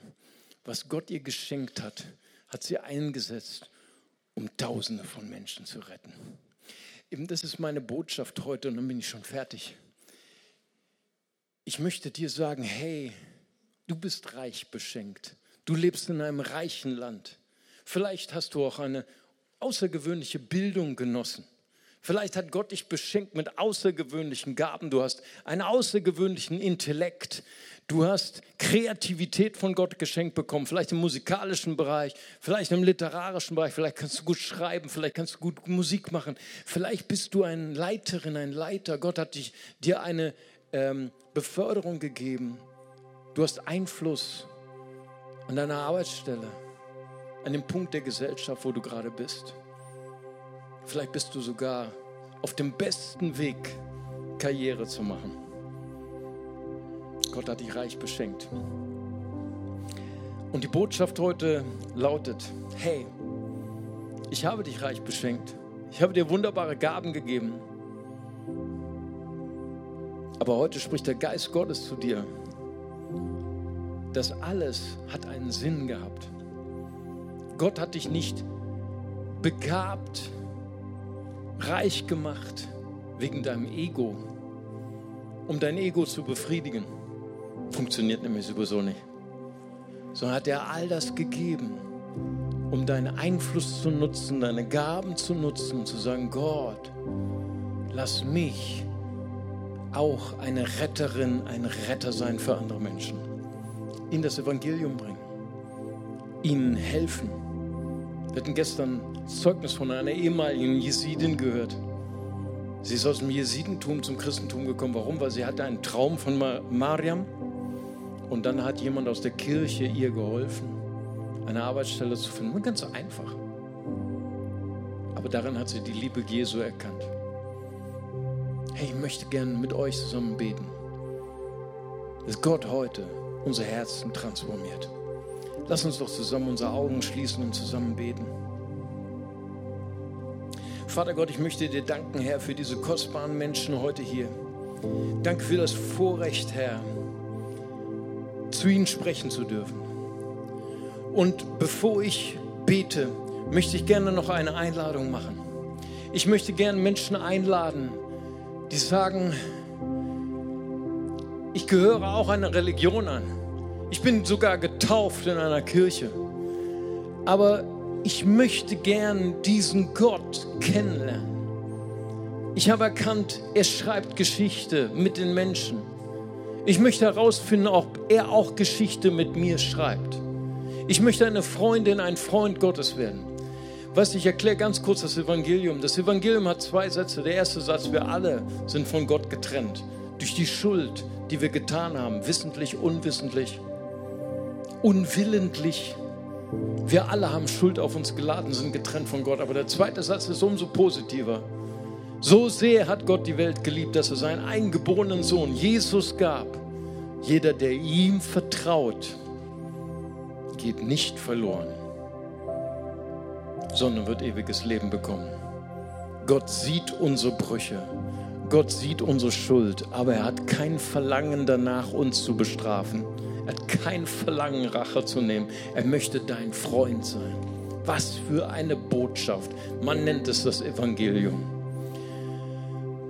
Speaker 1: was Gott ihr geschenkt hat, hat sie eingesetzt, um Tausende von Menschen zu retten. Eben das ist meine Botschaft heute und dann bin ich schon fertig. Ich möchte dir sagen, hey, du bist reich beschenkt. Du lebst in einem reichen Land. Vielleicht hast du auch eine außergewöhnliche Bildung genossen. Vielleicht hat Gott dich beschenkt mit außergewöhnlichen Gaben. Du hast einen außergewöhnlichen Intellekt. Du hast Kreativität von Gott geschenkt bekommen. Vielleicht im musikalischen Bereich, vielleicht im literarischen Bereich. Vielleicht kannst du gut schreiben, vielleicht kannst du gut Musik machen. Vielleicht bist du eine Leiterin, ein Leiter. Gott hat dich, dir eine ähm, Beförderung gegeben. Du hast Einfluss an deiner Arbeitsstelle, an dem Punkt der Gesellschaft, wo du gerade bist. Vielleicht bist du sogar auf dem besten Weg, Karriere zu machen. Gott hat dich reich beschenkt. Und die Botschaft heute lautet, hey, ich habe dich reich beschenkt. Ich habe dir wunderbare Gaben gegeben. Aber heute spricht der Geist Gottes zu dir das alles hat einen Sinn gehabt. Gott hat dich nicht begabt, reich gemacht wegen deinem Ego, um dein Ego zu befriedigen. Funktioniert nämlich sowieso nicht. Sondern hat er all das gegeben, um deinen Einfluss zu nutzen, deine Gaben zu nutzen zu sagen, Gott, lass mich auch eine Retterin, ein Retter sein für andere Menschen ihnen das Evangelium bringen, ihnen helfen. Wir hatten gestern Zeugnis von einer ehemaligen Jesidin gehört. Sie ist aus dem Jesidentum zum Christentum gekommen. Warum? Weil sie hatte einen Traum von Mariam und dann hat jemand aus der Kirche ihr geholfen, eine Arbeitsstelle zu finden. Ganz einfach. Aber darin hat sie die Liebe Jesu erkannt. Hey, ich möchte gerne mit euch zusammen beten, dass Gott heute unser Herzen transformiert. Lass uns doch zusammen unsere Augen schließen und zusammen beten. Vater Gott, ich möchte dir danken, Herr, für diese kostbaren Menschen heute hier. Danke für das Vorrecht, Herr, zu ihnen sprechen zu dürfen. Und bevor ich bete, möchte ich gerne noch eine Einladung machen. Ich möchte gerne Menschen einladen, die sagen, ich gehöre auch einer Religion an. Ich bin sogar getauft in einer Kirche. Aber ich möchte gern diesen Gott kennenlernen. Ich habe erkannt, er schreibt Geschichte mit den Menschen. Ich möchte herausfinden, ob er auch Geschichte mit mir schreibt. Ich möchte eine Freundin, ein Freund Gottes werden. Weißt du, ich erkläre ganz kurz das Evangelium. Das Evangelium hat zwei Sätze. Der erste Satz, wir alle sind von Gott getrennt. Durch die Schuld, die wir getan haben, wissentlich, unwissentlich. unwillentlich. Wir alle haben Schuld auf uns geladen, sind getrennt von Gott. Aber der zweite Satz ist umso positiver. So sehr hat Gott die Welt geliebt, dass er seinen eingeborenen Sohn Jesus gab. Jeder, der ihm vertraut, geht nicht verloren, sondern wird ewiges Leben bekommen. Gott sieht unsere Brüche. Gott sieht unsere Schuld, aber er hat kein Verlangen danach, uns zu bestrafen. Er hat kein Verlangen, Rache zu nehmen. Er möchte dein Freund sein. Was für eine Botschaft. Man nennt es das Evangelium.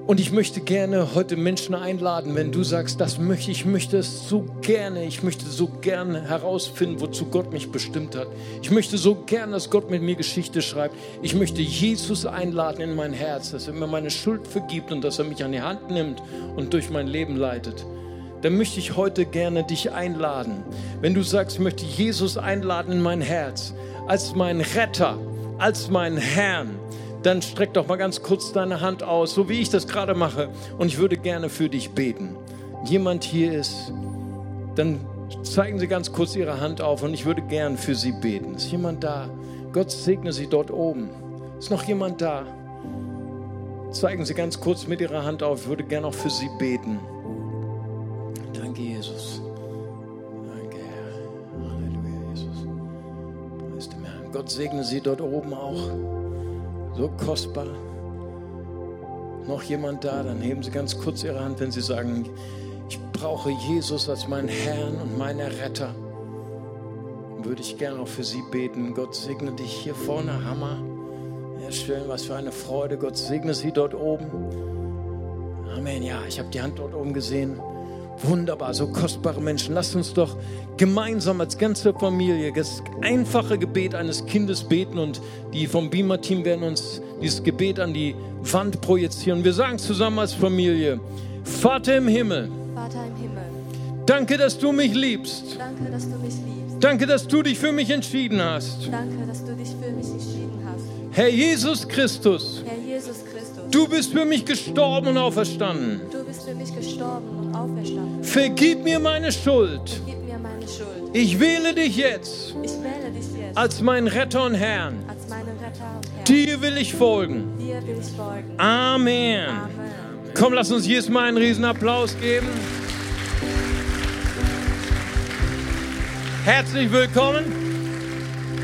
Speaker 1: Und ich möchte gerne heute Menschen einladen, wenn du sagst, das möchte ich, möchte es so gerne, ich möchte so gerne herausfinden, wozu Gott mich bestimmt hat. Ich möchte so gerne, dass Gott mit mir Geschichte schreibt. Ich möchte Jesus einladen in mein Herz, dass er mir meine Schuld vergibt und dass er mich an die Hand nimmt und durch mein Leben leitet. Dann möchte ich heute gerne dich einladen. Wenn du sagst, ich möchte Jesus einladen in mein Herz, als mein Retter, als mein Herrn, dann streck doch mal ganz kurz deine Hand aus, so wie ich das gerade mache. Und ich würde gerne für dich beten. Jemand hier ist, dann zeigen Sie ganz kurz Ihre Hand auf und ich würde gern für Sie beten. Ist jemand da? Gott segne Sie dort oben. Ist noch jemand da? Zeigen Sie ganz kurz mit Ihrer Hand auf. Ich würde gern auch für Sie beten. Danke, Jesus. Danke, Herr. Halleluja, Jesus. Preis dem Herrn. Gott segne Sie dort oben auch so kostbar. Noch jemand da? Dann heben Sie ganz kurz Ihre Hand, wenn Sie sagen, ich brauche Jesus als meinen Herrn und meinen Retter. Würde ich gerne auch für Sie beten. Gott segne dich hier vorne, Hammer. Ja, schön, was für eine Freude. Gott segne Sie dort oben. Amen. Ja, ich habe die Hand dort oben gesehen. Wunderbar, so kostbare Menschen. Lasst uns doch gemeinsam als ganze Familie das einfache Gebet eines Kindes beten und die vom Beamer-Team werden uns dieses Gebet an die Wand projizieren. Wir sagen zusammen als Familie, Vater im Himmel,
Speaker 2: Vater im Himmel,
Speaker 1: danke, dass du mich liebst.
Speaker 2: danke, dass du mich liebst.
Speaker 1: Danke, dass du dich für mich entschieden hast.
Speaker 2: Danke, dass du dich für mich entschieden hast.
Speaker 1: Herr Jesus Christus,
Speaker 2: Herr Jesus Christus,
Speaker 1: du bist für mich gestorben und auferstanden.
Speaker 2: du bist für mich gestorben auferstanden.
Speaker 1: Vergib mir meine Schuld.
Speaker 2: Mir meine Schuld.
Speaker 1: Ich wähle dich jetzt
Speaker 2: Ich wähle dich jetzt
Speaker 1: als meinen Retter und Herrn.
Speaker 2: Retter und Herr.
Speaker 1: Dir will ich folgen.
Speaker 2: Dir will ich folgen.
Speaker 1: Amen.
Speaker 2: Amen.
Speaker 1: Komm, lass uns jetzt mal einen riesen Applaus geben. Herzlich willkommen.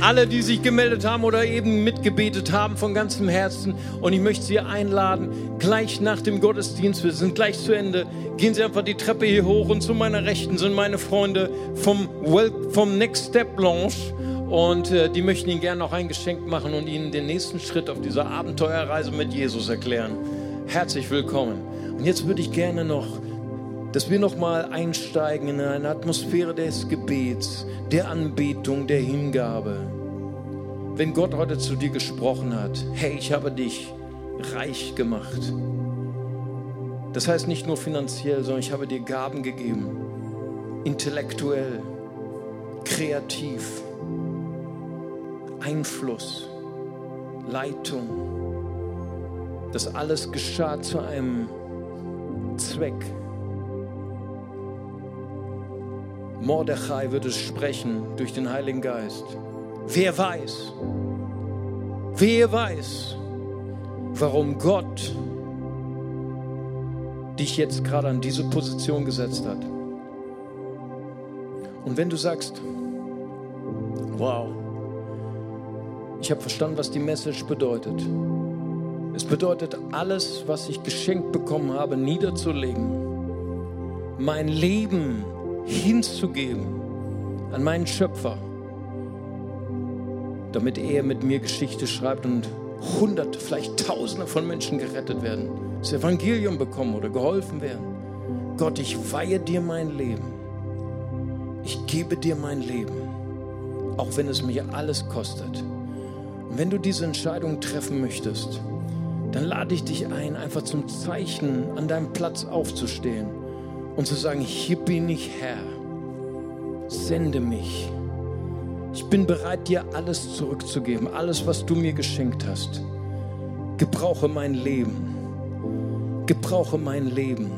Speaker 1: Alle, die sich gemeldet haben oder eben mitgebetet haben von ganzem Herzen. Und ich möchte Sie einladen, gleich nach dem Gottesdienst, wir sind gleich zu Ende, gehen Sie einfach die Treppe hier hoch und zu meiner Rechten sind meine Freunde vom, well, vom Next Step Lounge. Und äh, die möchten Ihnen gerne noch ein Geschenk machen und Ihnen den nächsten Schritt auf dieser Abenteuerreise mit Jesus erklären. Herzlich willkommen. Und jetzt würde ich gerne noch, dass wir noch mal einsteigen in eine Atmosphäre des Gebets, der Anbetung, der Hingabe. Wenn Gott heute zu dir gesprochen hat, hey, ich habe dich reich gemacht. Das heißt nicht nur finanziell, sondern ich habe dir Gaben gegeben, intellektuell, kreativ, Einfluss, Leitung. Das alles geschah zu einem Zweck. Mordechai wird es sprechen durch den Heiligen Geist. Wer weiß, wer weiß, warum Gott dich jetzt gerade an diese Position gesetzt hat. Und wenn du sagst, wow, ich habe verstanden, was die Message bedeutet. Es bedeutet, alles, was ich geschenkt bekommen habe, niederzulegen, mein Leben hinzugeben an meinen Schöpfer, damit er mit mir Geschichte schreibt und hunderte, vielleicht tausende von Menschen gerettet werden, das Evangelium bekommen oder geholfen werden. Gott, ich weihe dir mein Leben. Ich gebe dir mein Leben, auch wenn es mir alles kostet. Und wenn du diese Entscheidung treffen möchtest, dann lade ich dich ein, einfach zum Zeichen an deinem Platz aufzustehen und zu sagen, hier bin ich Herr, sende mich. Ich bin bereit, dir alles zurückzugeben, alles, was du mir geschenkt hast. Gebrauche mein Leben. Gebrauche mein Leben.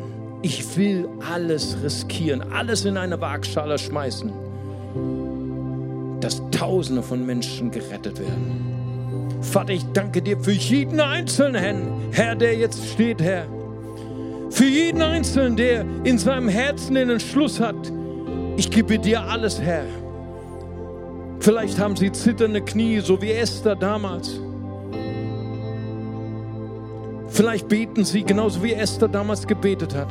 Speaker 1: Ich will alles riskieren, alles in eine Waagschale schmeißen. dass Tausende von Menschen gerettet werden. Vater, ich danke dir für jeden Einzelnen, Herr, der jetzt steht, Herr. Für jeden Einzelnen, der in seinem Herzen den Entschluss hat, ich gebe dir alles, Herr. Vielleicht haben sie zitternde Knie, so wie Esther damals. Vielleicht beten sie genauso wie Esther damals gebetet hat.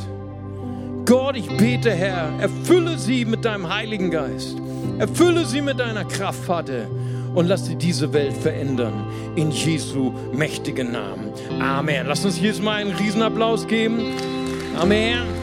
Speaker 1: Gott, ich bete, Herr, erfülle sie mit deinem Heiligen Geist. Erfülle sie mit deiner Kraft, Vater. Und lass sie diese Welt verändern. In Jesu mächtigen Namen. Amen. Lass uns Jesus mal einen Riesenapplaus geben. Amen.